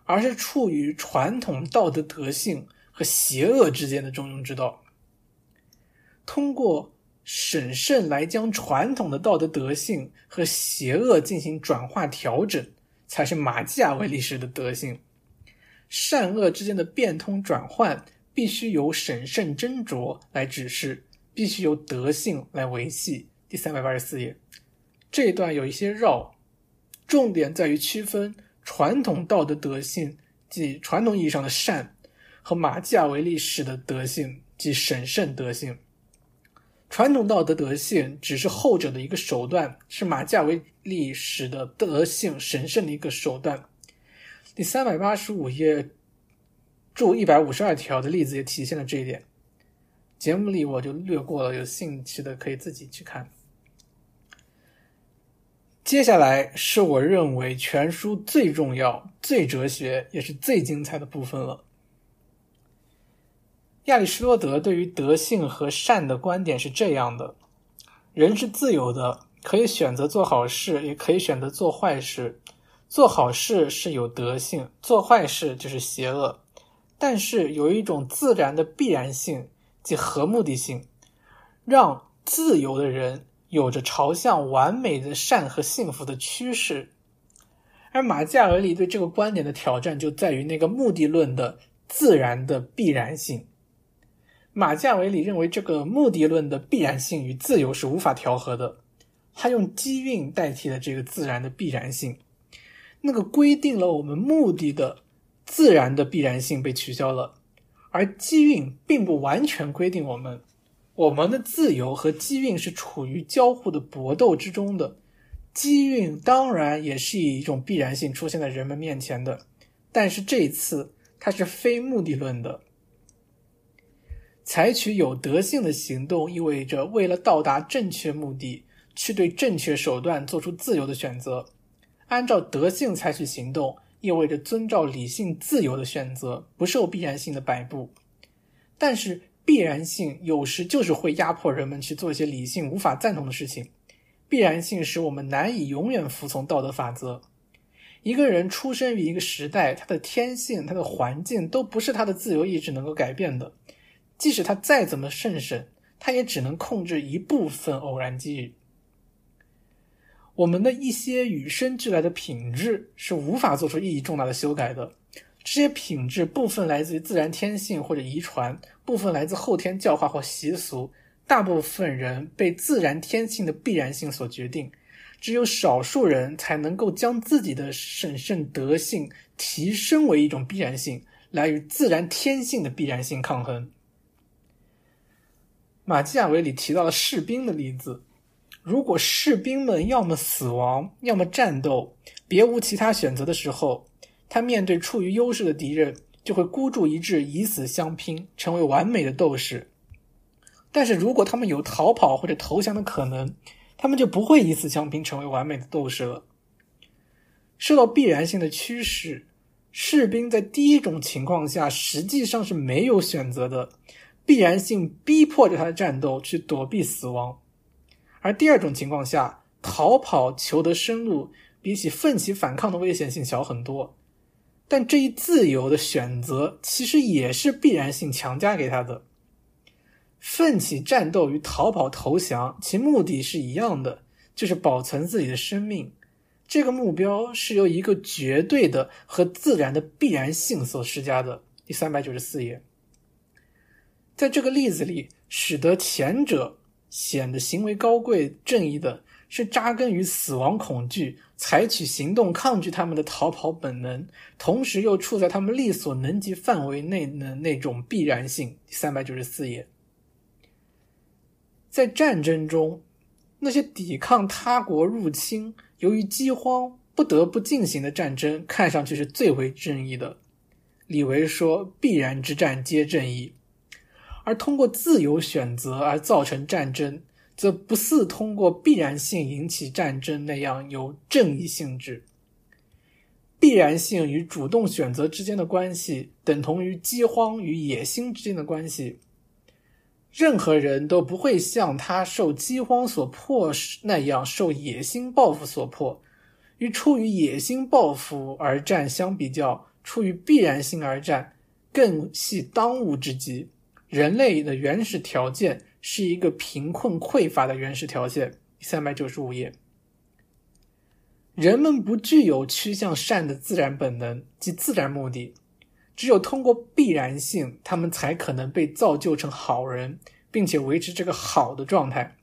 而是处于传统道德德性和邪恶之间的中庸之道。通过审慎来将传统的道德德性和邪恶进行转化调整，才是马基雅维利式的德性。善恶之间的变通转换，必须由审慎斟酌来指示，必须由德性来维系。第三百八十四页，这一段有一些绕。重点在于区分传统道德德性，即传统意义上的善，和马基雅维利式的德性，即审慎德性。传统道德德性只是后者的一个手段，是马基雅维利式的德性神圣的一个手段。第三百八十五页注一百五十二条的例子也体现了这一点。节目里我就略过了，有兴趣的可以自己去看。接下来是我认为全书最重要、最哲学，也是最精彩的部分了。亚里士多德对于德性和善的观点是这样的：人是自由的，可以选择做好事，也可以选择做坏事。做好事是有德性，做坏事就是邪恶。但是有一种自然的必然性，即合目的性，让自由的人。有着朝向完美的善和幸福的趋势，而马加尔里对这个观点的挑战就在于那个目的论的自然的必然性。马加维里认为，这个目的论的必然性与自由是无法调和的，他用机运代替了这个自然的必然性。那个规定了我们目的的自然的必然性被取消了，而机运并不完全规定我们。我们的自由和机运是处于交互的搏斗之中的，机运当然也是以一种必然性出现在人们面前的，但是这一次它是非目的论的。采取有德性的行动，意味着为了到达正确目的，去对正确手段做出自由的选择。按照德性采取行动，意味着遵照理性自由的选择，不受必然性的摆布。但是。必然性有时就是会压迫人们去做一些理性无法赞同的事情。必然性使我们难以永远服从道德法则。一个人出生于一个时代，他的天性、他的环境都不是他的自由意志能够改变的。即使他再怎么圣审，他也只能控制一部分偶然机遇。我们的一些与生俱来的品质是无法做出意义重大的修改的。这些品质部分来自于自然天性或者遗传，部分来自后天教化或习俗。大部分人被自然天性的必然性所决定，只有少数人才能够将自己的审慎德性提升为一种必然性，来与自然天性的必然性抗衡。马基雅维里提到了士兵的例子：如果士兵们要么死亡，要么战斗，别无其他选择的时候。他面对处于优势的敌人，就会孤注一掷，以死相拼，成为完美的斗士。但是如果他们有逃跑或者投降的可能，他们就不会以死相拼，成为完美的斗士了。受到必然性的驱使，士兵在第一种情况下实际上是没有选择的，必然性逼迫着他的战斗去躲避死亡；而第二种情况下，逃跑求得生路，比起奋起反抗的危险性小很多。但这一自由的选择其实也是必然性强加给他的。奋起战斗与逃跑投降，其目的是一样的，就是保存自己的生命。这个目标是由一个绝对的和自然的必然性所施加的。第三百九十四页，在这个例子里，使得前者显得行为高贵正义的是扎根于死亡恐惧。采取行动抗拒他们的逃跑本能，同时又处在他们力所能及范围内的那种必然性。三百九十四页，在战争中，那些抵抗他国入侵、由于饥荒不得不进行的战争，看上去是最为正义的。李维说：“必然之战皆正义。”而通过自由选择而造成战争。则不似通过必然性引起战争那样有正义性质。必然性与主动选择之间的关系，等同于饥荒与野心之间的关系。任何人都不会像他受饥荒所迫那样受野心报复所迫。与出于野心报复而战相比较，出于必然性而战更系当务之急。人类的原始条件。是一个贫困匮乏的原始条件。三百九十五页，人们不具有趋向善的自然本能及自然目的，只有通过必然性，他们才可能被造就成好人，并且维持这个好的状态。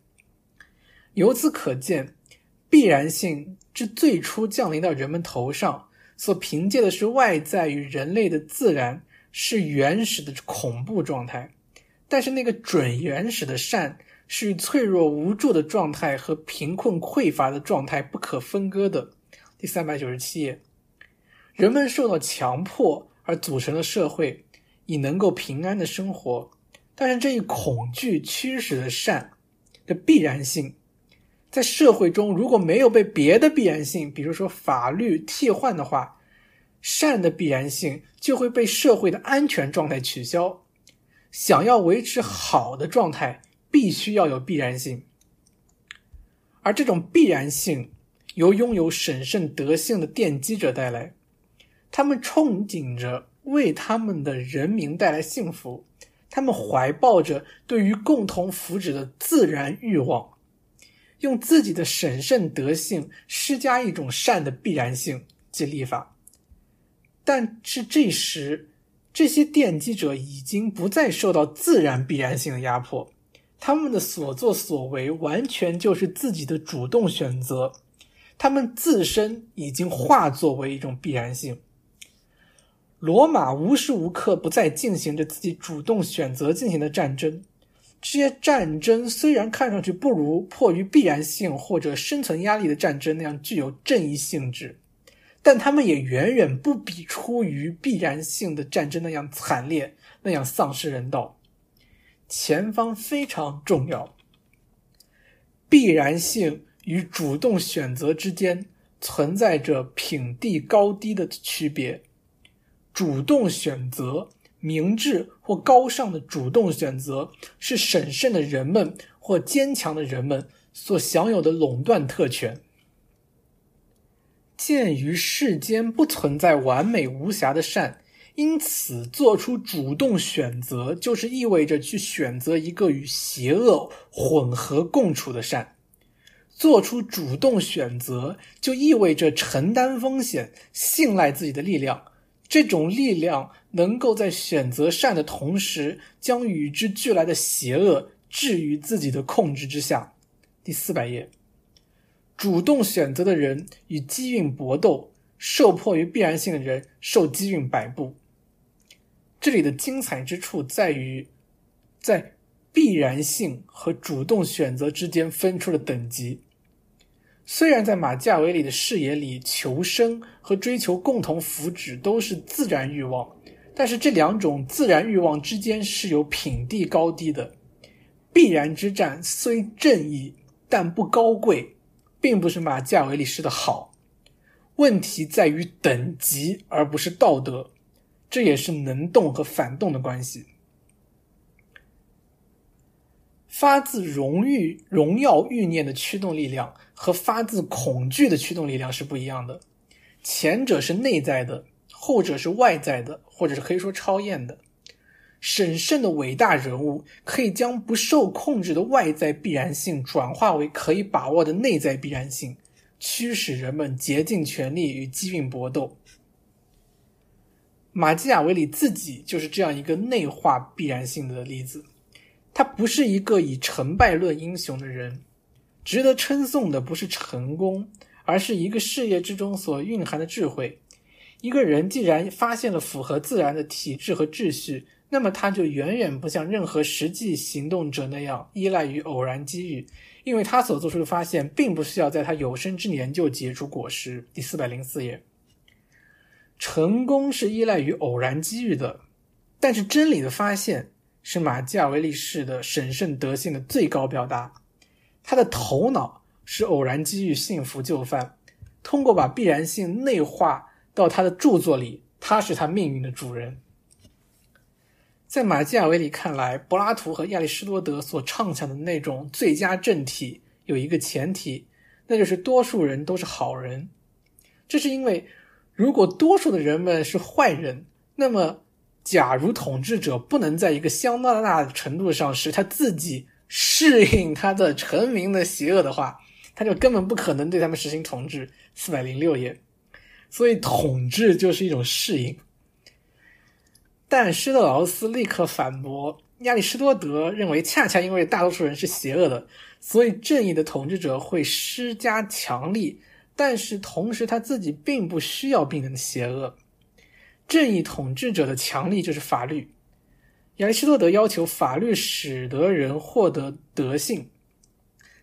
由此可见，必然性之最初降临到人们头上，所凭借的是外在与人类的自然，是原始的恐怖状态。但是那个准原始的善是脆弱无助的状态和贫困匮乏的状态不可分割的。第三百九十七页，人们受到强迫而组成了社会，以能够平安的生活。但是这一恐惧驱使的善的必然性，在社会中如果没有被别的必然性，比如说法律替换的话，善的必然性就会被社会的安全状态取消。想要维持好的状态，必须要有必然性，而这种必然性由拥有审慎德性的奠基者带来。他们憧憬着为他们的人民带来幸福，他们怀抱着对于共同福祉的自然欲望，用自己的审慎德性施加一种善的必然性，及立法。但是这时。这些奠基者已经不再受到自然必然性的压迫，他们的所作所为完全就是自己的主动选择，他们自身已经化作为一种必然性。罗马无时无刻不在进行着自己主动选择进行的战争，这些战争虽然看上去不如迫于必然性或者生存压力的战争那样具有正义性质，但他们也远远不比出于必然性的战争那样惨烈，那样丧失人道。前方非常重要，必然性与主动选择之间存在着品地高低的区别。主动选择、明智或高尚的主动选择，是审慎的人们或坚强的人们所享有的垄断特权。鉴于世间不存在完美无瑕的善。因此，做出主动选择，就是意味着去选择一个与邪恶混合共处的善。做出主动选择，就意味着承担风险，信赖自己的力量。这种力量能够在选择善的同时，将与之俱来的邪恶置于自己的控制之下。第四百页，主动选择的人与机运搏斗，受迫于必然性的人受机运摆布。这里的精彩之处在于，在必然性和主动选择之间分出了等级。虽然在马加维里的视野里，求生和追求共同福祉都是自然欲望，但是这两种自然欲望之间是有品地高低的。必然之战虽正义，但不高贵，并不是马基雅维里式的好。问题在于等级，而不是道德。这也是能动和反动的关系。发自荣誉、荣耀、欲念的驱动力量和发自恐惧的驱动力量是不一样的。前者是内在的，后者是外在的，或者是可以说超验的。审慎的伟大人物可以将不受控制的外在必然性转化为可以把握的内在必然性，驱使人们竭尽全力与机运搏斗。马基雅维里自己就是这样一个内化必然性的例子。他不是一个以成败论英雄的人，值得称颂的不是成功，而是一个事业之中所蕴含的智慧。一个人既然发现了符合自然的体制和秩序，那么他就远远不像任何实际行动者那样依赖于偶然机遇，因为他所做出的发现并不需要在他有生之年就结出果实。第四百零四页。成功是依赖于偶然机遇的，但是真理的发现是马基雅维利式的审慎德性的最高表达。他的头脑是偶然机遇幸福就范，通过把必然性内化到他的著作里，他是他命运的主人。在马基雅维里看来，柏拉图和亚里士多德所畅想的那种最佳政体有一个前提，那就是多数人都是好人。这是因为。如果多数的人们是坏人，那么，假如统治者不能在一个相当大的程度上使他自己适应他的臣民的邪恶的话，他就根本不可能对他们实行统治。四百零六页，所以统治就是一种适应。但施特劳斯立刻反驳亚里士多德，认为恰恰因为大多数人是邪恶的，所以正义的统治者会施加强力。但是同时，他自己并不需要病人的邪恶。正义统治者的强力就是法律。亚里士多德要求法律使得人获得德性，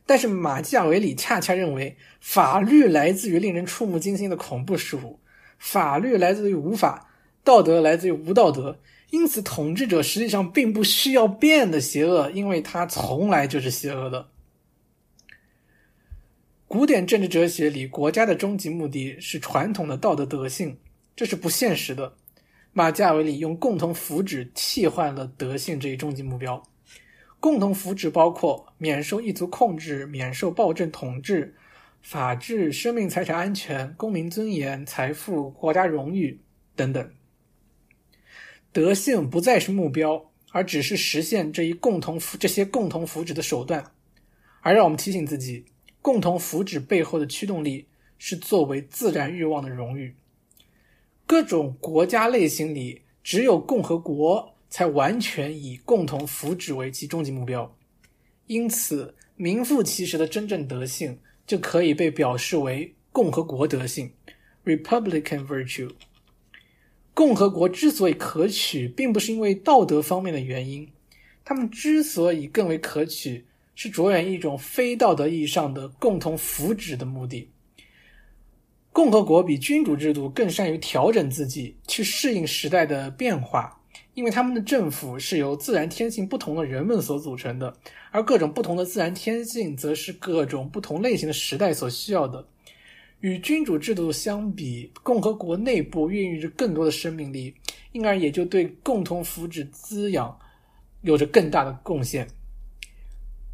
但是马基雅维里恰恰认为法律来自于令人触目惊心的恐怖事物，法律来自于无法，道德来自于无道德。因此，统治者实际上并不需要变的邪恶，因为他从来就是邪恶的。古典政治哲学里，国家的终极目的是传统的道德德性，这是不现实的。马基维里用共同福祉替换了德性这一终极目标。共同福祉包括免受异族控制、免受暴政统治、法治、生命财产安全、公民尊严、财富、国家荣誉等等。德性不再是目标，而只是实现这一共同这些共同福祉的手段。而让我们提醒自己。共同福祉背后的驱动力是作为自然欲望的荣誉。各种国家类型里，只有共和国才完全以共同福祉为其终极目标。因此名副其实的真正德性就可以被表示为共和国德性 （Republican virtue）。共和国之所以可取，并不是因为道德方面的原因，他们之所以更为可取，是着眼一种非道德意义上的共同福祉的目的。共和国比君主制度更善于调整自己，去适应时代的变化，因为他们的政府是由自然天性不同的人们所组成的，而各种不同的自然天性，则是各种不同类型的时代所需要的。与君主制度相比，共和国内部孕育着更多的生命力，因而也就对共同福祉滋养有着更大的贡献。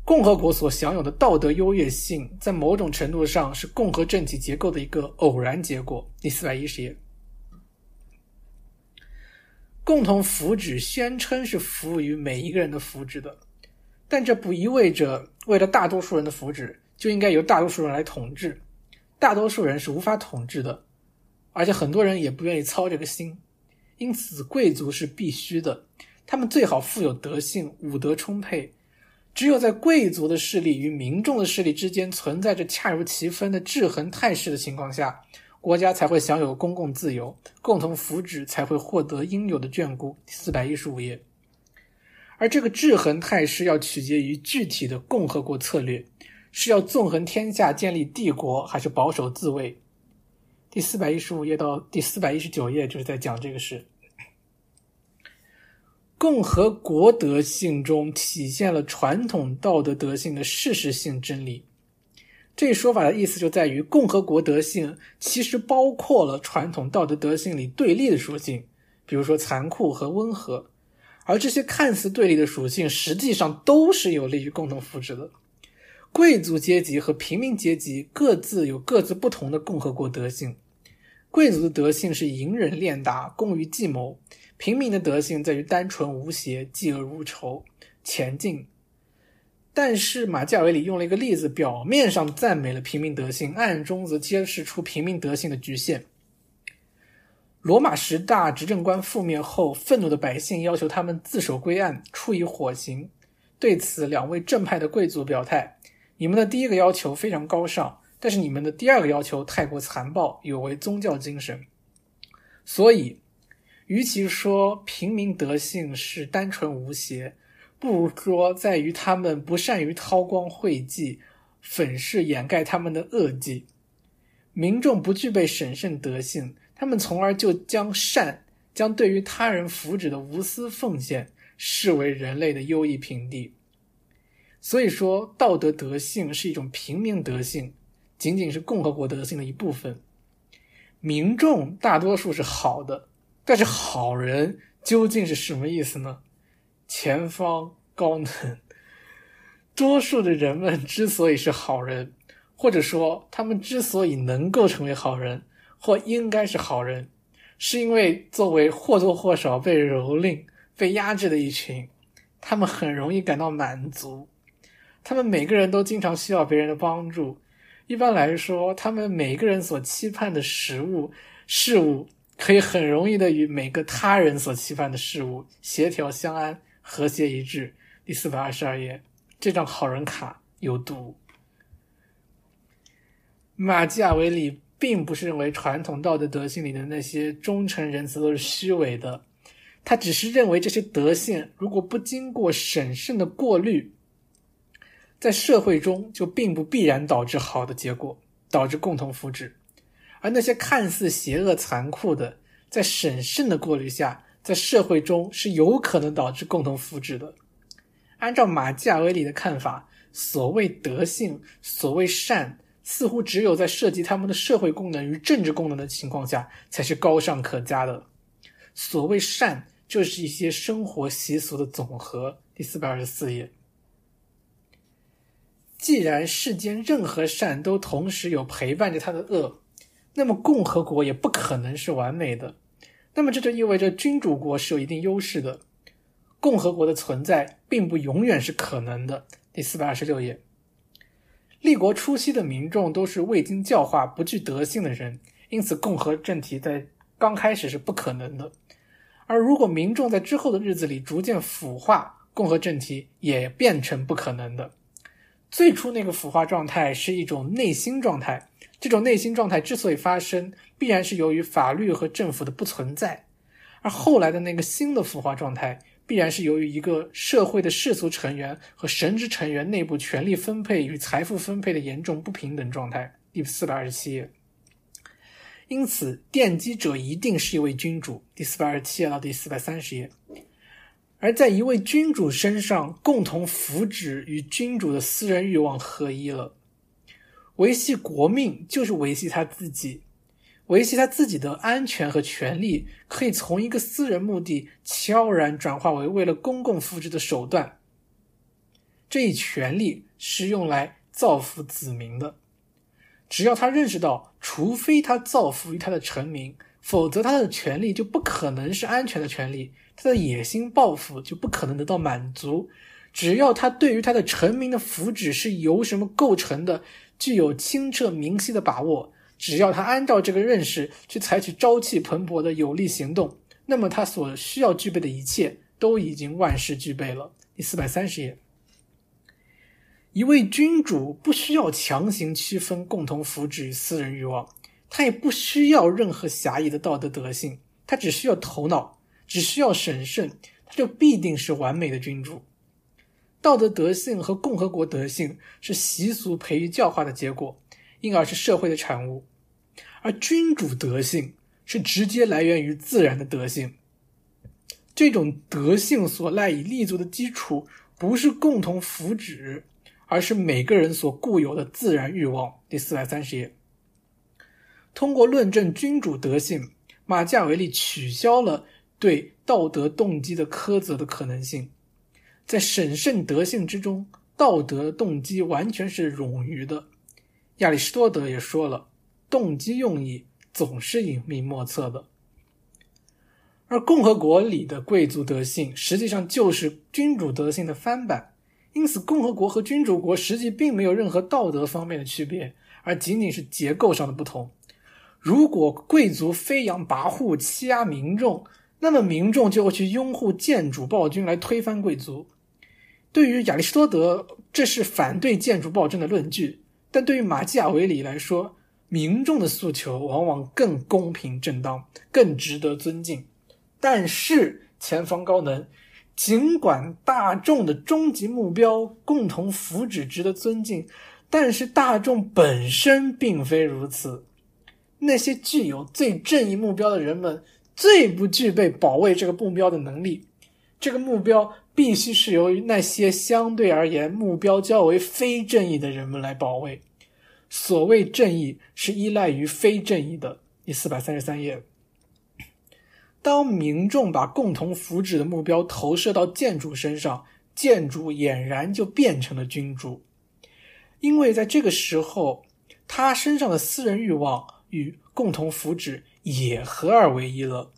共和国所享有的道德优越性，在某种程度上是共和政体结构的一个偶然结果。第四百一十页，共同福祉宣称是服务于每一个人的福祉的，但这不意味着为了大多数人的福祉，就应该由大多数人来统治。大多数人是无法统治的，而且很多人也不愿意操这个心。因此，贵族是必须的，他们最好富有德性，武德充沛。只有在贵族的势力与民众的势力之间存在着恰如其分的制衡态势的情况下，国家才会享有公共自由，共同福祉才会获得应有的眷顾。四百一十五页，而这个制衡态势要取决于具体的共和国策略，是要纵横天下建立帝国，还是保守自卫？第四百一十五页到第四百一十九页就是在讲这个事。共和国德性中体现了传统道德德性的事实性真理。这说法的意思就在于，共和国德性其实包括了传统道德德性里对立的属性，比如说残酷和温和。而这些看似对立的属性，实际上都是有利于共同福祉的。贵族阶级和平民阶级各自有各自不同的共和国德性。贵族的德性是隐忍练达，工于计谋。平民的德性在于单纯无邪、嫉恶如仇、前进。但是马基雅维里用了一个例子，表面上赞美了平民德性，暗中则揭示出平民德性的局限。罗马十大执政官覆灭后，愤怒的百姓要求他们自首归案，处以火刑。对此，两位正派的贵族表态：“你们的第一个要求非常高尚，但是你们的第二个要求太过残暴，有违宗教精神。”所以。与其说平民德性是单纯无邪，不如说在于他们不善于韬光晦迹，粉饰掩盖他们的恶迹。民众不具备审慎德性，他们从而就将善，将对于他人福祉的无私奉献视为人类的优异品地。所以说，道德德性是一种平民德性，仅仅是共和国德性的一部分。民众大多数是好的。但是好人究竟是什么意思呢？前方高能。多数的人们之所以是好人，或者说他们之所以能够成为好人，或应该是好人，是因为作为或多或少被蹂躏、被压制的一群，他们很容易感到满足。他们每个人都经常需要别人的帮助。一般来说，他们每个人所期盼的食物、事物。可以很容易的与每个他人所期盼的事物协调相安、和谐一致。第四百二十二页，这张好人卡有毒。马基雅维里并不是认为传统道德德性里的那些忠诚仁慈都是虚伪的，他只是认为这些德性如果不经过审慎的过滤，在社会中就并不必然导致好的结果，导致共同福祉。而那些看似邪恶残酷的，在审慎的过滤下，在社会中是有可能导致共同福祉的。按照马基雅维里的看法，所谓德性，所谓善，似乎只有在涉及他们的社会功能与政治功能的情况下，才是高尚可嘉的。所谓善，就是一些生活习俗的总和。第四百二十四页。既然世间任何善都同时有陪伴着他的恶。那么共和国也不可能是完美的，那么这就意味着君主国是有一定优势的，共和国的存在并不永远是可能的。第四百二十六页，立国初期的民众都是未经教化、不具德性的人，因此共和政体在刚开始是不可能的。而如果民众在之后的日子里逐渐腐化，共和政体也变成不可能的。最初那个腐化状态是一种内心状态，这种内心状态之所以发生，必然是由于法律和政府的不存在；而后来的那个新的腐化状态，必然是由于一个社会的世俗成员和神职成员内部权力分配与财富分配的严重不平等状态。第四百二十七页。因此，奠基者一定是一位君主。第四百二十七页到第四百三十页。而在一位君主身上，共同福祉与君主的私人欲望合一了。维系国命就是维系他自己，维系他自己的安全和权利，可以从一个私人目的悄然转化为为了公共福祉的手段。这一权利是用来造福子民的。只要他认识到，除非他造福于他的臣民，否则他的权利就不可能是安全的权利。他的野心抱负就不可能得到满足。只要他对于他的臣民的福祉是由什么构成的，具有清澈明晰的把握，只要他按照这个认识去采取朝气蓬勃的有力行动，那么他所需要具备的一切都已经万事俱备了。第四百三十页，一位君主不需要强行区分共同福祉与私人欲望，他也不需要任何狭义的道德德性，他只需要头脑。只需要审慎，他就必定是完美的君主。道德德性和共和国德性是习俗培育教化的结果，因而是社会的产物；而君主德性是直接来源于自然的德性。这种德性所赖以立足的基础，不是共同福祉，而是每个人所固有的自然欲望。第四百三十页，通过论证君主德性，马加维利取消了。对道德动机的苛责的可能性，在审慎德性之中，道德动机完全是冗余的。亚里士多德也说了，动机用意总是隐秘莫测的。而共和国里的贵族德性，实际上就是君主德性的翻版。因此，共和国和君主国实际并没有任何道德方面的区别，而仅仅是结构上的不同。如果贵族飞扬跋扈，欺压民众，那么民众就会去拥护建主暴君来推翻贵族。对于亚里士多德，这是反对建主暴政的论据；但对于马基雅维里来说，民众的诉求往往更公平正当，更值得尊敬。但是前方高能，尽管大众的终极目标共同福祉值得尊敬，但是大众本身并非如此。那些具有最正义目标的人们。最不具备保卫这个目标的能力，这个目标必须是由于那些相对而言目标较为非正义的人们来保卫。所谓正义是依赖于非正义的。第四百三十三页，当民众把共同福祉的目标投射到建筑身上，建筑俨然就变成了君主，因为在这个时候，他身上的私人欲望与共同福祉。也合二为一了。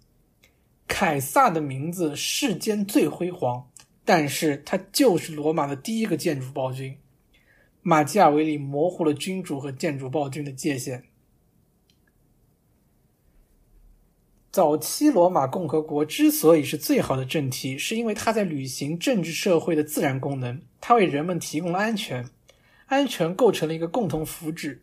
凯撒的名字世间最辉煌，但是他就是罗马的第一个建筑暴君。马基雅维里模糊了君主和建筑暴君的界限。早期罗马共和国之所以是最好的政体，是因为它在履行政治社会的自然功能，它为人们提供了安全，安全构成了一个共同福祉。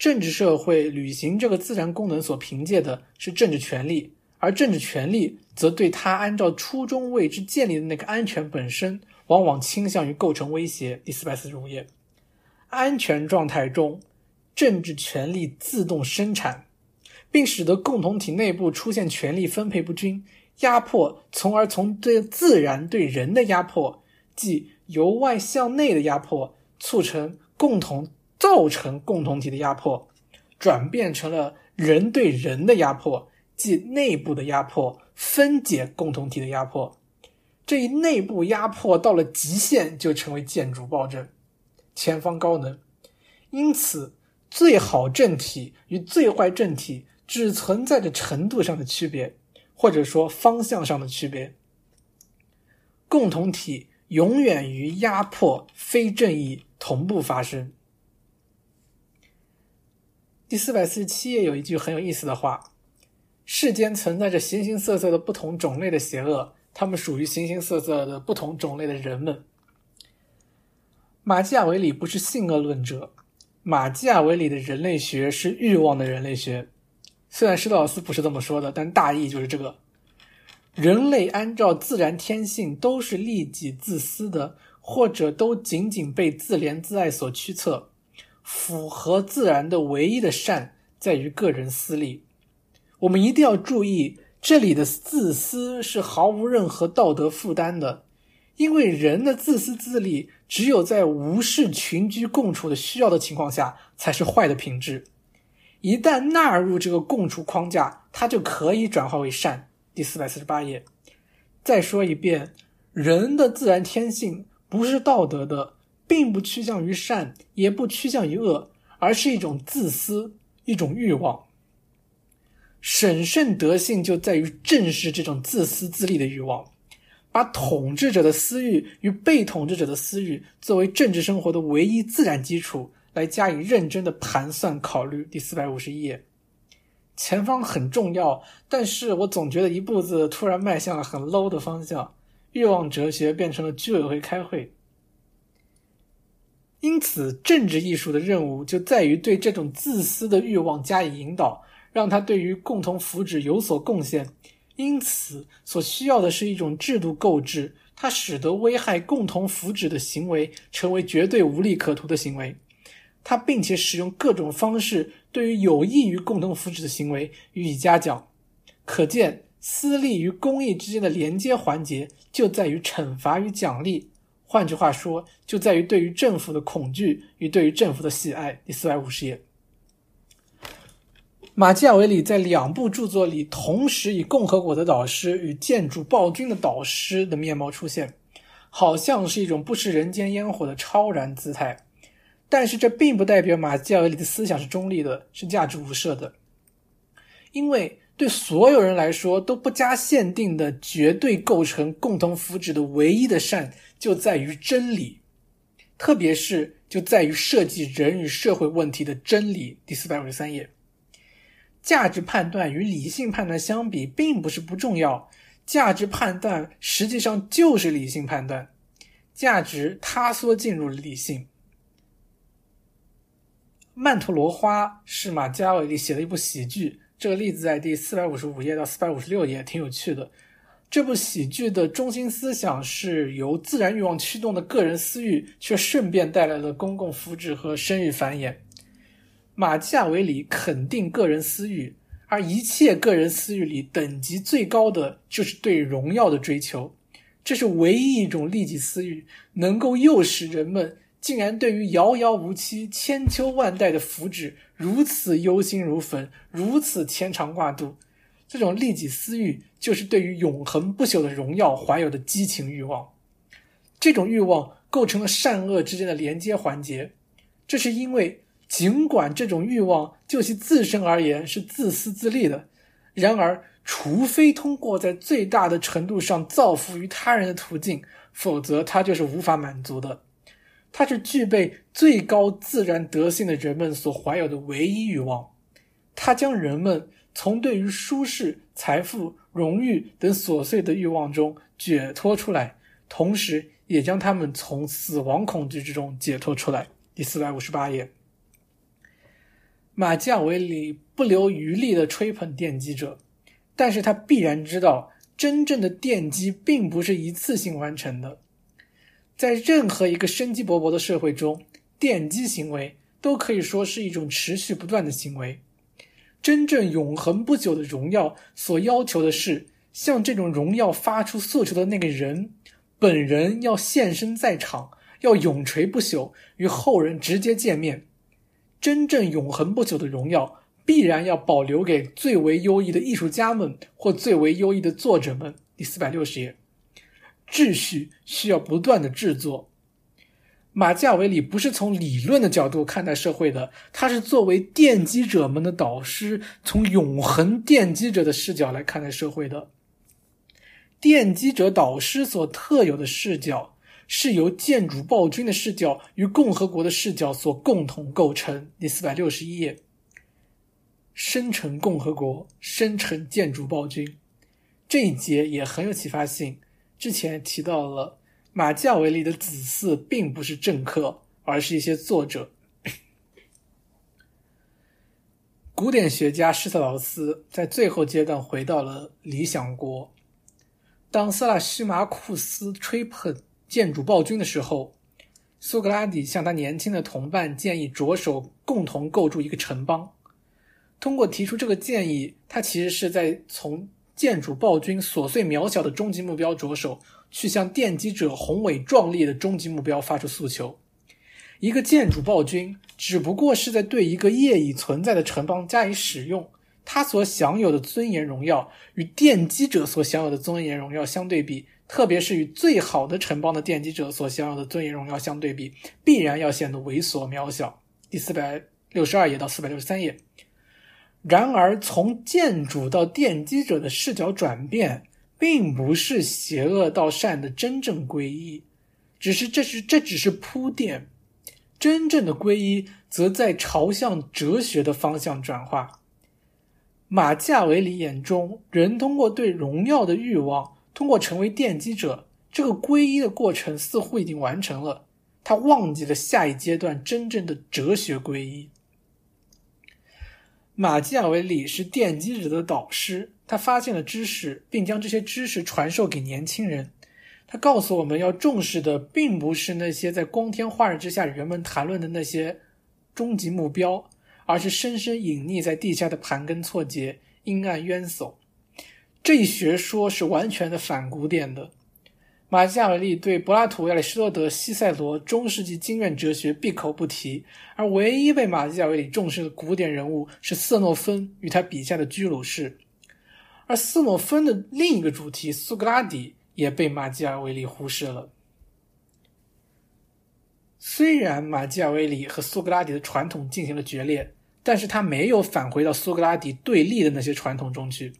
政治社会履行这个自然功能所凭借的是政治权利，而政治权利则对他按照初衷为之建立的那个安全本身，往往倾向于构成威胁。第四百四十五页，安全状态中，政治权力自动生产，并使得共同体内部出现权力分配不均、压迫，从而从对自然对人的压迫，即由外向内的压迫，促成共同。造成共同体的压迫，转变成了人对人的压迫，即内部的压迫，分解共同体的压迫。这一内部压迫到了极限，就成为建筑暴政，前方高能。因此，最好政体与最坏政体只存在着程度上的区别，或者说方向上的区别。共同体永远与压迫、非正义同步发生。第四百四十七页有一句很有意思的话：“世间存在着形形色色的不同种类的邪恶，他们属于形形色色的不同种类的人们。”马基雅维里不是性恶论者，马基雅维里的人类学是欲望的人类学。虽然施特劳斯不是这么说的，但大意就是这个：人类按照自然天性都是利己自私的，或者都仅仅被自怜自爱所驱策。符合自然的唯一的善在于个人私利。我们一定要注意，这里的自私是毫无任何道德负担的，因为人的自私自利只有在无视群居共处的需要的情况下才是坏的品质。一旦纳入这个共处框架，它就可以转化为善。第四百四十八页，再说一遍，人的自然天性不是道德的，并不趋向于善，也不趋向于恶，而是一种自私，一种欲望。审慎德性就在于正视这种自私自利的欲望，把统治者的私欲与被统治者的私欲作为政治生活的唯一自然基础。来加以认真的盘算考虑。第四百五十一页，前方很重要，但是我总觉得一步子突然迈向了很 low 的方向，欲望哲学变成了居委会开会。因此，政治艺术的任务就在于对这种自私的欲望加以引导，让它对于共同福祉有所贡献。因此，所需要的是一种制度构置，它使得危害共同福祉的行为成为绝对无利可图的行为。它并且使用各种方式对于有益于共同福祉的行为予以嘉奖，可见私利与公益之间的连接环节就在于惩罚与奖励。换句话说，就在于对于政府的恐惧与对于政府的喜爱。第四百五十页，马基雅维里在两部著作里同时以共和国的导师与建筑暴君的导师的面貌出现，好像是一种不食人间烟火的超然姿态。但是这并不代表马基雅维里的思想是中立的，是价值无涉的，因为对所有人来说都不加限定的绝对构成共同福祉的唯一的善就在于真理，特别是就在于涉及人与社会问题的真理。第四百五十三页，价值判断与理性判断相比，并不是不重要，价值判断实际上就是理性判断，价值塌缩进入了理性。《曼陀罗花》是马加维利写的一部喜剧，这个例子在第四百五十五页到四百五十六页，挺有趣的。这部喜剧的中心思想是由自然欲望驱动的个人私欲，却顺便带来了公共福祉和生育繁衍。马基雅维里肯定个人私欲，而一切个人私欲里，等级最高的就是对荣耀的追求，这是唯一一种利己私欲，能够诱使人们。竟然对于遥遥无期、千秋万代的福祉如此忧心如焚，如此牵肠挂肚，这种利己私欲就是对于永恒不朽的荣耀怀有的激情欲望。这种欲望构成了善恶之间的连接环节。这是因为，尽管这种欲望就其自身而言是自私自利的，然而，除非通过在最大的程度上造福于他人的途径，否则它就是无法满足的。它是具备最高自然德性的人们所怀有的唯一欲望，它将人们从对于舒适、财富、荣誉等琐碎的欲望中解脱出来，同时也将他们从死亡恐惧之中解脱出来。第四百五十八页，马基雅维里不留余力的吹捧奠基者，但是他必然知道，真正的奠基并不是一次性完成的。在任何一个生机勃勃的社会中，奠基行为都可以说是一种持续不断的行为。真正永恒不朽的荣耀所要求的是，向这种荣耀发出诉求的那个人本人要现身在场，要永垂不朽，与后人直接见面。真正永恒不朽的荣耀，必然要保留给最为优异的艺术家们或最为优异的作者们。第四百六十页。秩序需要不断的制作。马基雅维里不是从理论的角度看待社会的，他是作为奠基者们的导师，从永恒奠基者的视角来看待社会的。奠基者导师所特有的视角，是由建主暴君的视角与共和国的视角所共同构成。第四百六十一页，生成共和国，生成建主暴君，这一节也很有启发性。之前提到了马基雅维里的子嗣并不是政客，而是一些作者。古典学家施特劳斯在最后阶段回到了理想国。当色拉西马库斯吹捧建主暴君的时候，苏格拉底向他年轻的同伴建议着手共同构筑一个城邦。通过提出这个建议，他其实是在从建筑暴君琐碎渺小的终极目标着手，去向奠基者宏伟壮丽的终极目标发出诉求。一个建筑暴君只不过是在对一个业已存在的城邦加以使用，他所享有的尊严荣耀与奠基者所享有的尊严荣耀相对比，特别是与最好的城邦的奠基者所享有的尊严荣耀相对比，必然要显得猥琐渺小。第四百六十二页到四百六十三页。然而，从建主到奠基者的视角转变，并不是邪恶到善的真正皈依，只是这是这只是铺垫。真正的皈依，则在朝向哲学的方向转化。马加维里眼中，人通过对荣耀的欲望，通过成为奠基者，这个皈依的过程似乎已经完成了。他忘记了下一阶段真正的哲学皈依。马基雅维里是奠基者的导师，他发现了知识，并将这些知识传授给年轻人。他告诉我们要重视的，并不是那些在光天化日之下人们谈论的那些终极目标，而是深深隐匿在地下的盘根错节、阴暗冤悚。这一学说是完全的反古典的。马基雅维利对柏拉图、亚里士多德、西塞罗中世纪经院哲学闭口不提，而唯一被马基雅维利重视的古典人物是瑟诺芬与他笔下的居鲁士，而瑟诺芬的另一个主题苏格拉底。也被马基雅维利忽视了。虽然马基雅维利和苏格拉底的传统进行了决裂，但是他没有返回到苏格拉底对立的那些传统中去。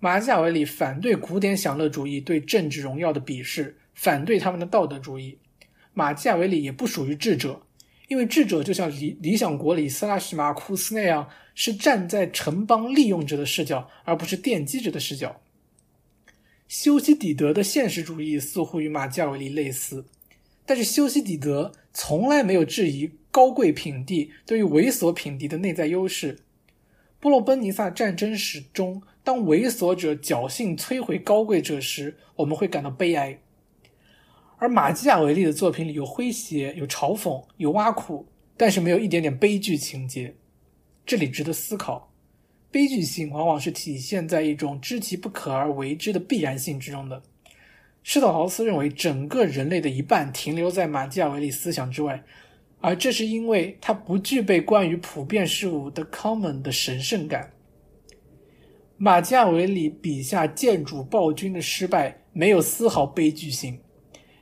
马基雅维利反对古典享乐主义对政治荣耀的鄙视，反对他们的道德主义。马基雅维利也不属于智者，因为智者就像理理想国里斯拉什马库斯那样，是站在城邦利用者的视角，而不是奠基者的视角。修昔底德的现实主义似乎与马基雅维利类似，但是修昔底德从来没有质疑高贵品帝对于猥琐品帝的内在优势。波洛奔尼撒战争史中，当猥琐者侥幸摧毁高贵者时，我们会感到悲哀。而马基雅维利的作品里有诙谐、有嘲讽、有挖苦，但是没有一点点悲剧情节。这里值得思考。悲剧性往往是体现在一种知其不可而为之的必然性之中的。施特劳斯认为，整个人类的一半停留在马基雅维利思想之外，而这是因为他不具备关于普遍事物的 common 的神圣感。马基雅维利笔下建主暴君的失败没有丝毫悲剧性，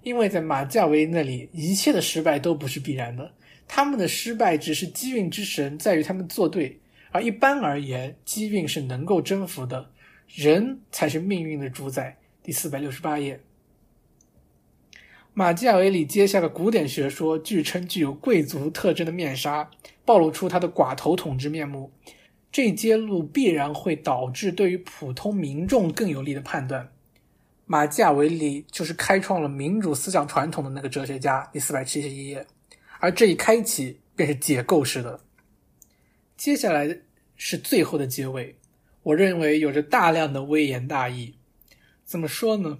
因为在马基雅维那里，一切的失败都不是必然的，他们的失败只是机运之神在与他们作对。而一般而言，机运是能够征服的，人才是命运的主宰。第四百六十八页，马基雅维里接下了古典学说，据称具有贵族特征的面纱，暴露出他的寡头统治面目。这一揭露必然会导致对于普通民众更有利的判断。马基雅维里就是开创了民主思想传统的那个哲学家。第四百七十一页，而这一开启便是解构式的。接下来。是最后的结尾，我认为有着大量的微言大义。怎么说呢？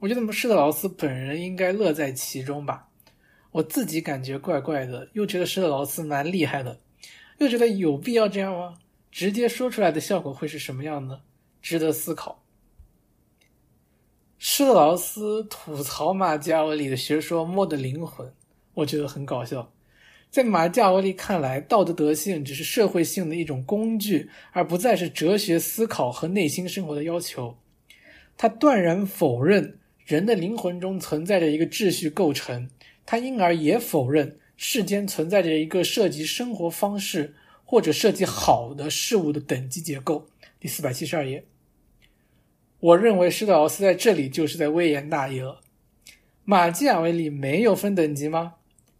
我觉得施特劳斯本人应该乐在其中吧。我自己感觉怪怪的，又觉得施特劳斯蛮厉害的，又觉得有必要这样吗？直接说出来的效果会是什么样呢？值得思考。施特劳斯吐槽马基雅维里的学说莫的灵魂，我觉得很搞笑。在马基雅维利看来，道德德性只是社会性的一种工具，而不再是哲学思考和内心生活的要求。他断然否认人的灵魂中存在着一个秩序构成，他因而也否认世间存在着一个涉及生活方式或者设计好的事物的等级结构。第四百七十二页，我认为施特劳斯在这里就是在微言大义了。马基雅维利没有分等级吗？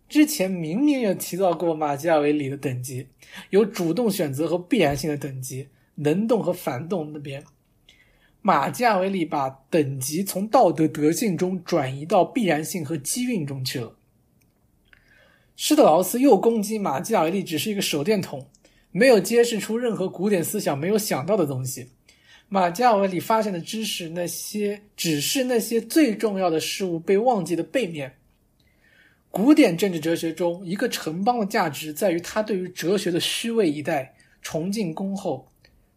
之前明明有提到过马基雅维里的等级，有主动选择和必然性的等级，能动和反动那边。马基维利把等级从道德德性中转移到必然性和机运中去了。施特劳斯又攻击马基雅维利只是一个手电筒，没有揭示出任何古典思想没有想到的东西。马基维里发现的知识，那些只是那些最重要的事物被忘记的背面。古典政治哲学中，一个城邦的价值在于它对于哲学的虚位以待、崇敬恭厚。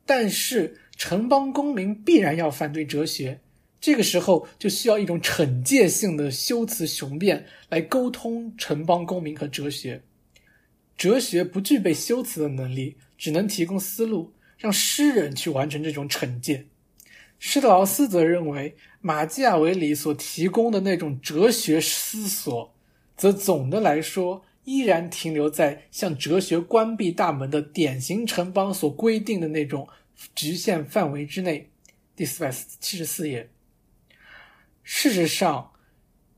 但是，城邦公民必然要反对哲学，这个时候就需要一种惩戒性的修辞雄辩来沟通城邦公民和哲学。哲学不具备修辞的能力，只能提供思路，让诗人去完成这种惩戒。施特劳斯则认为，马基雅维里所提供的那种哲学思索。则总的来说，依然停留在向哲学关闭大门的典型城邦所规定的那种局限范围之内。第四百七十四页。事实上，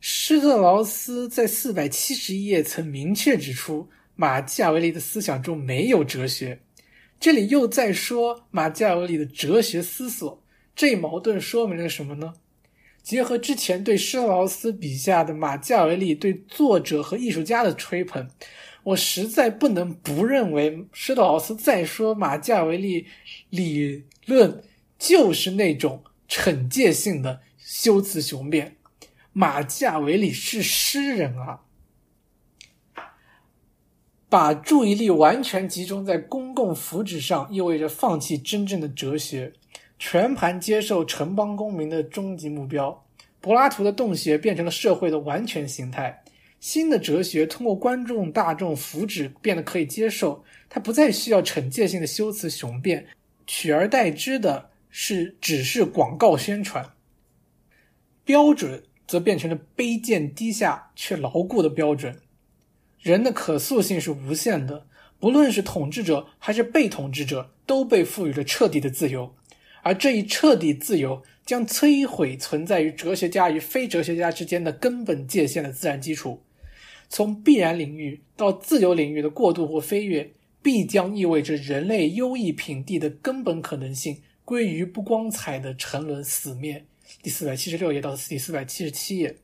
施特劳斯在四百七十一页曾明确指出，马基雅维利的思想中没有哲学。这里又在说马基雅维利的哲学思索，这矛盾说明了什么呢？结合之前对施特劳斯笔下的马基维利对作者和艺术家的吹捧，我实在不能不认为施特劳斯在说马基维利理论就是那种惩戒性的修辞雄辩。马基维利是诗人啊，把注意力完全集中在公共福祉上，意味着放弃真正的哲学。全盘接受城邦公民的终极目标，柏拉图的洞穴变成了社会的完全形态。新的哲学通过观众大众福祉变得可以接受，它不再需要惩戒性的修辞雄辩，取而代之的是只是广告宣传。标准则变成了卑贱低下却牢固的标准。人的可塑性是无限的，不论是统治者还是被统治者，都被赋予了彻底的自由。而这一彻底自由将摧毁存在于哲学家与非哲学家之间的根本界限的自然基础。从必然领域到自由领域的过渡或飞跃，必将意味着人类优异品地的根本可能性归于不光彩的沉沦死灭。第四百七十六页到第四百七十七页。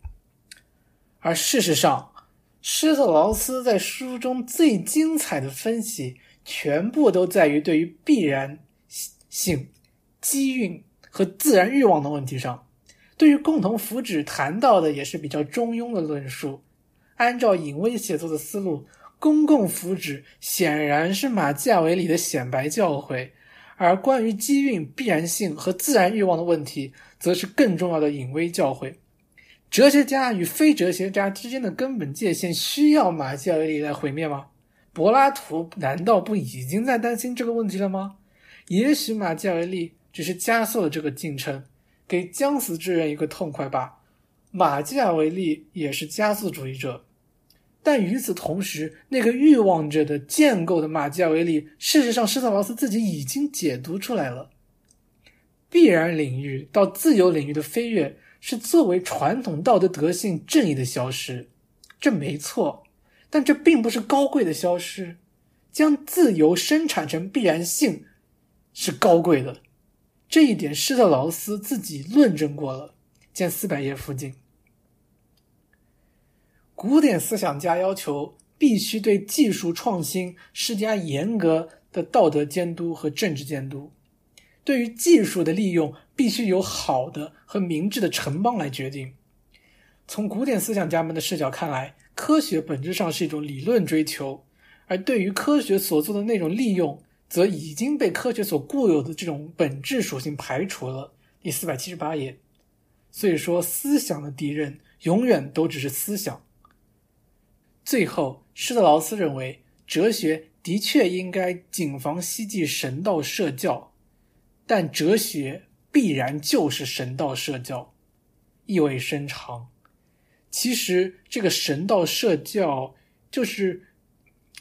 而事实上，施特劳斯在书中最精彩的分析，全部都在于对于必然性。机运和自然欲望的问题上，对于共同福祉谈到的也是比较中庸的论述。按照隐微写作的思路，公共福祉显然是马基雅维里的显白教诲，而关于机运必然性和自然欲望的问题，则是更重要的隐微教诲。哲学家与非哲学家之间的根本界限需要马基雅维里来毁灭吗？柏拉图难道不已经在担心这个问题了吗？也许马基雅维利。只是加速了这个进程，给将死之人一个痛快吧。马基雅维利也是加速主义者，但与此同时，那个欲望着的建构的马基雅维利，事实上施特劳斯自己已经解读出来了。必然领域到自由领域的飞跃，是作为传统道德德性正义的消失，这没错。但这并不是高贵的消失，将自由生产成必然性，是高贵的。这一点，施特劳斯自己论证过了，见四百页附近。古典思想家要求必须对技术创新施加严格的道德监督和政治监督，对于技术的利用必须由好的和明智的城邦来决定。从古典思想家们的视角看来，科学本质上是一种理论追求，而对于科学所做的那种利用。则已经被科学所固有的这种本质属性排除了。第四百七十八页。所以说，思想的敌人永远都只是思想。最后，施特劳斯认为，哲学的确应该谨防希冀神道社教，但哲学必然就是神道社教，意味深长。其实，这个神道社教就是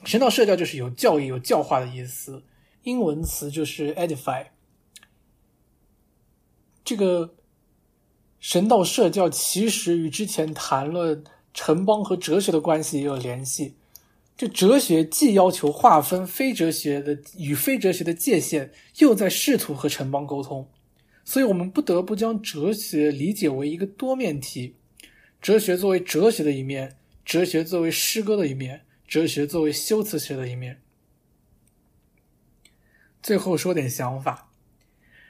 神道社教，就是有教义、有教化的意思。英文词就是 edify。这个神道社教其实与之前谈论城邦和哲学的关系也有联系。这哲学既要求划分非哲学的与非哲学的界限，又在试图和城邦沟通。所以我们不得不将哲学理解为一个多面体：哲学作为哲学的一面，哲学作为诗歌的一面，哲学作为修辞学的一面。最后说点想法，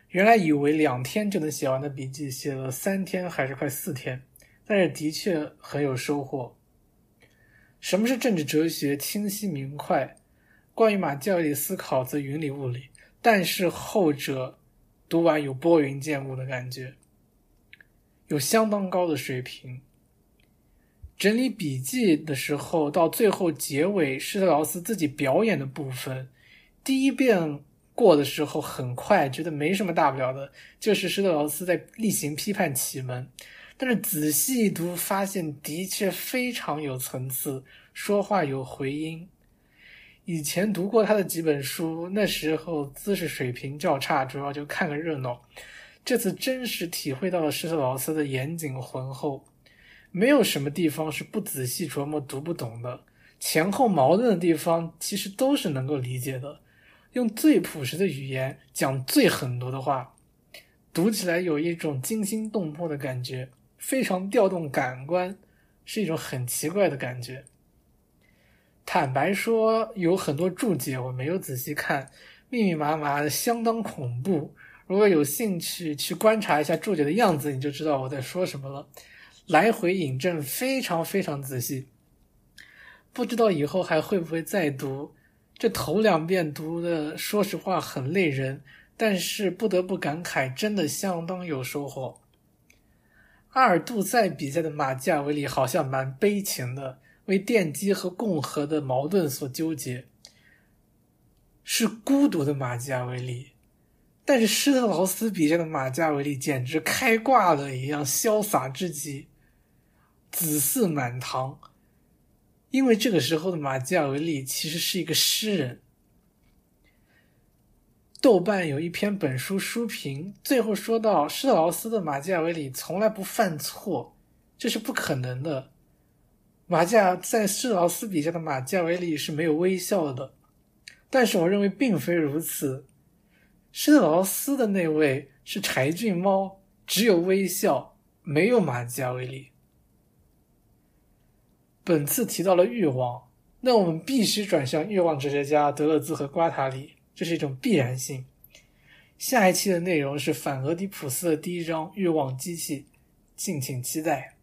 原来以为两天就能写完的笔记，写了三天还是快四天，但是的确很有收获。什么是政治哲学？清晰明快。关于马教里思考则云里雾里，但是后者读完有拨云见雾的感觉，有相当高的水平。整理笔记的时候，到最后结尾施特劳斯自己表演的部分，第一遍过的时候很快，觉得没什么大不了的，就是施特劳斯在例行批判启蒙。但是仔细一读，发现的确非常有层次，说话有回音。以前读过他的几本书，那时候姿势水平较差，主要就看个热闹。这次真实体会到了施特劳斯的严谨浑厚，没有什么地方是不仔细琢磨读不懂的，前后矛盾的地方其实都是能够理解的。用最朴实的语言讲最狠毒的话，读起来有一种惊心动魄的感觉，非常调动感官，是一种很奇怪的感觉。坦白说，有很多注解我没有仔细看，密密麻麻的，相当恐怖。如果有兴趣去观察一下注解的样子，你就知道我在说什么了。来回引证非常非常仔细，不知道以后还会不会再读。这头两遍读的，说实话很累人，但是不得不感慨，真的相当有收获。阿尔杜塞比赛的马基雅维里好像蛮悲情的。为奠基和共和的矛盾所纠结，是孤独的马基雅维利；但是施特劳斯笔下的马基雅维利简直开挂了一样潇洒至极，紫色满堂。因为这个时候的马基雅维利其实是一个诗人。豆瓣有一篇本书书评，最后说到施特劳斯的马基雅维利从来不犯错，这是不可能的。马加在施特劳斯笔下的马加维利是没有微笑的，但是我认为并非如此。施特劳斯的那位是柴郡猫，只有微笑，没有马加维利。本次提到了欲望，那我们必须转向欲望哲学家德勒兹和瓜塔里，这是一种必然性。下一期的内容是反俄狄浦斯的第一章欲望机器，敬请期待。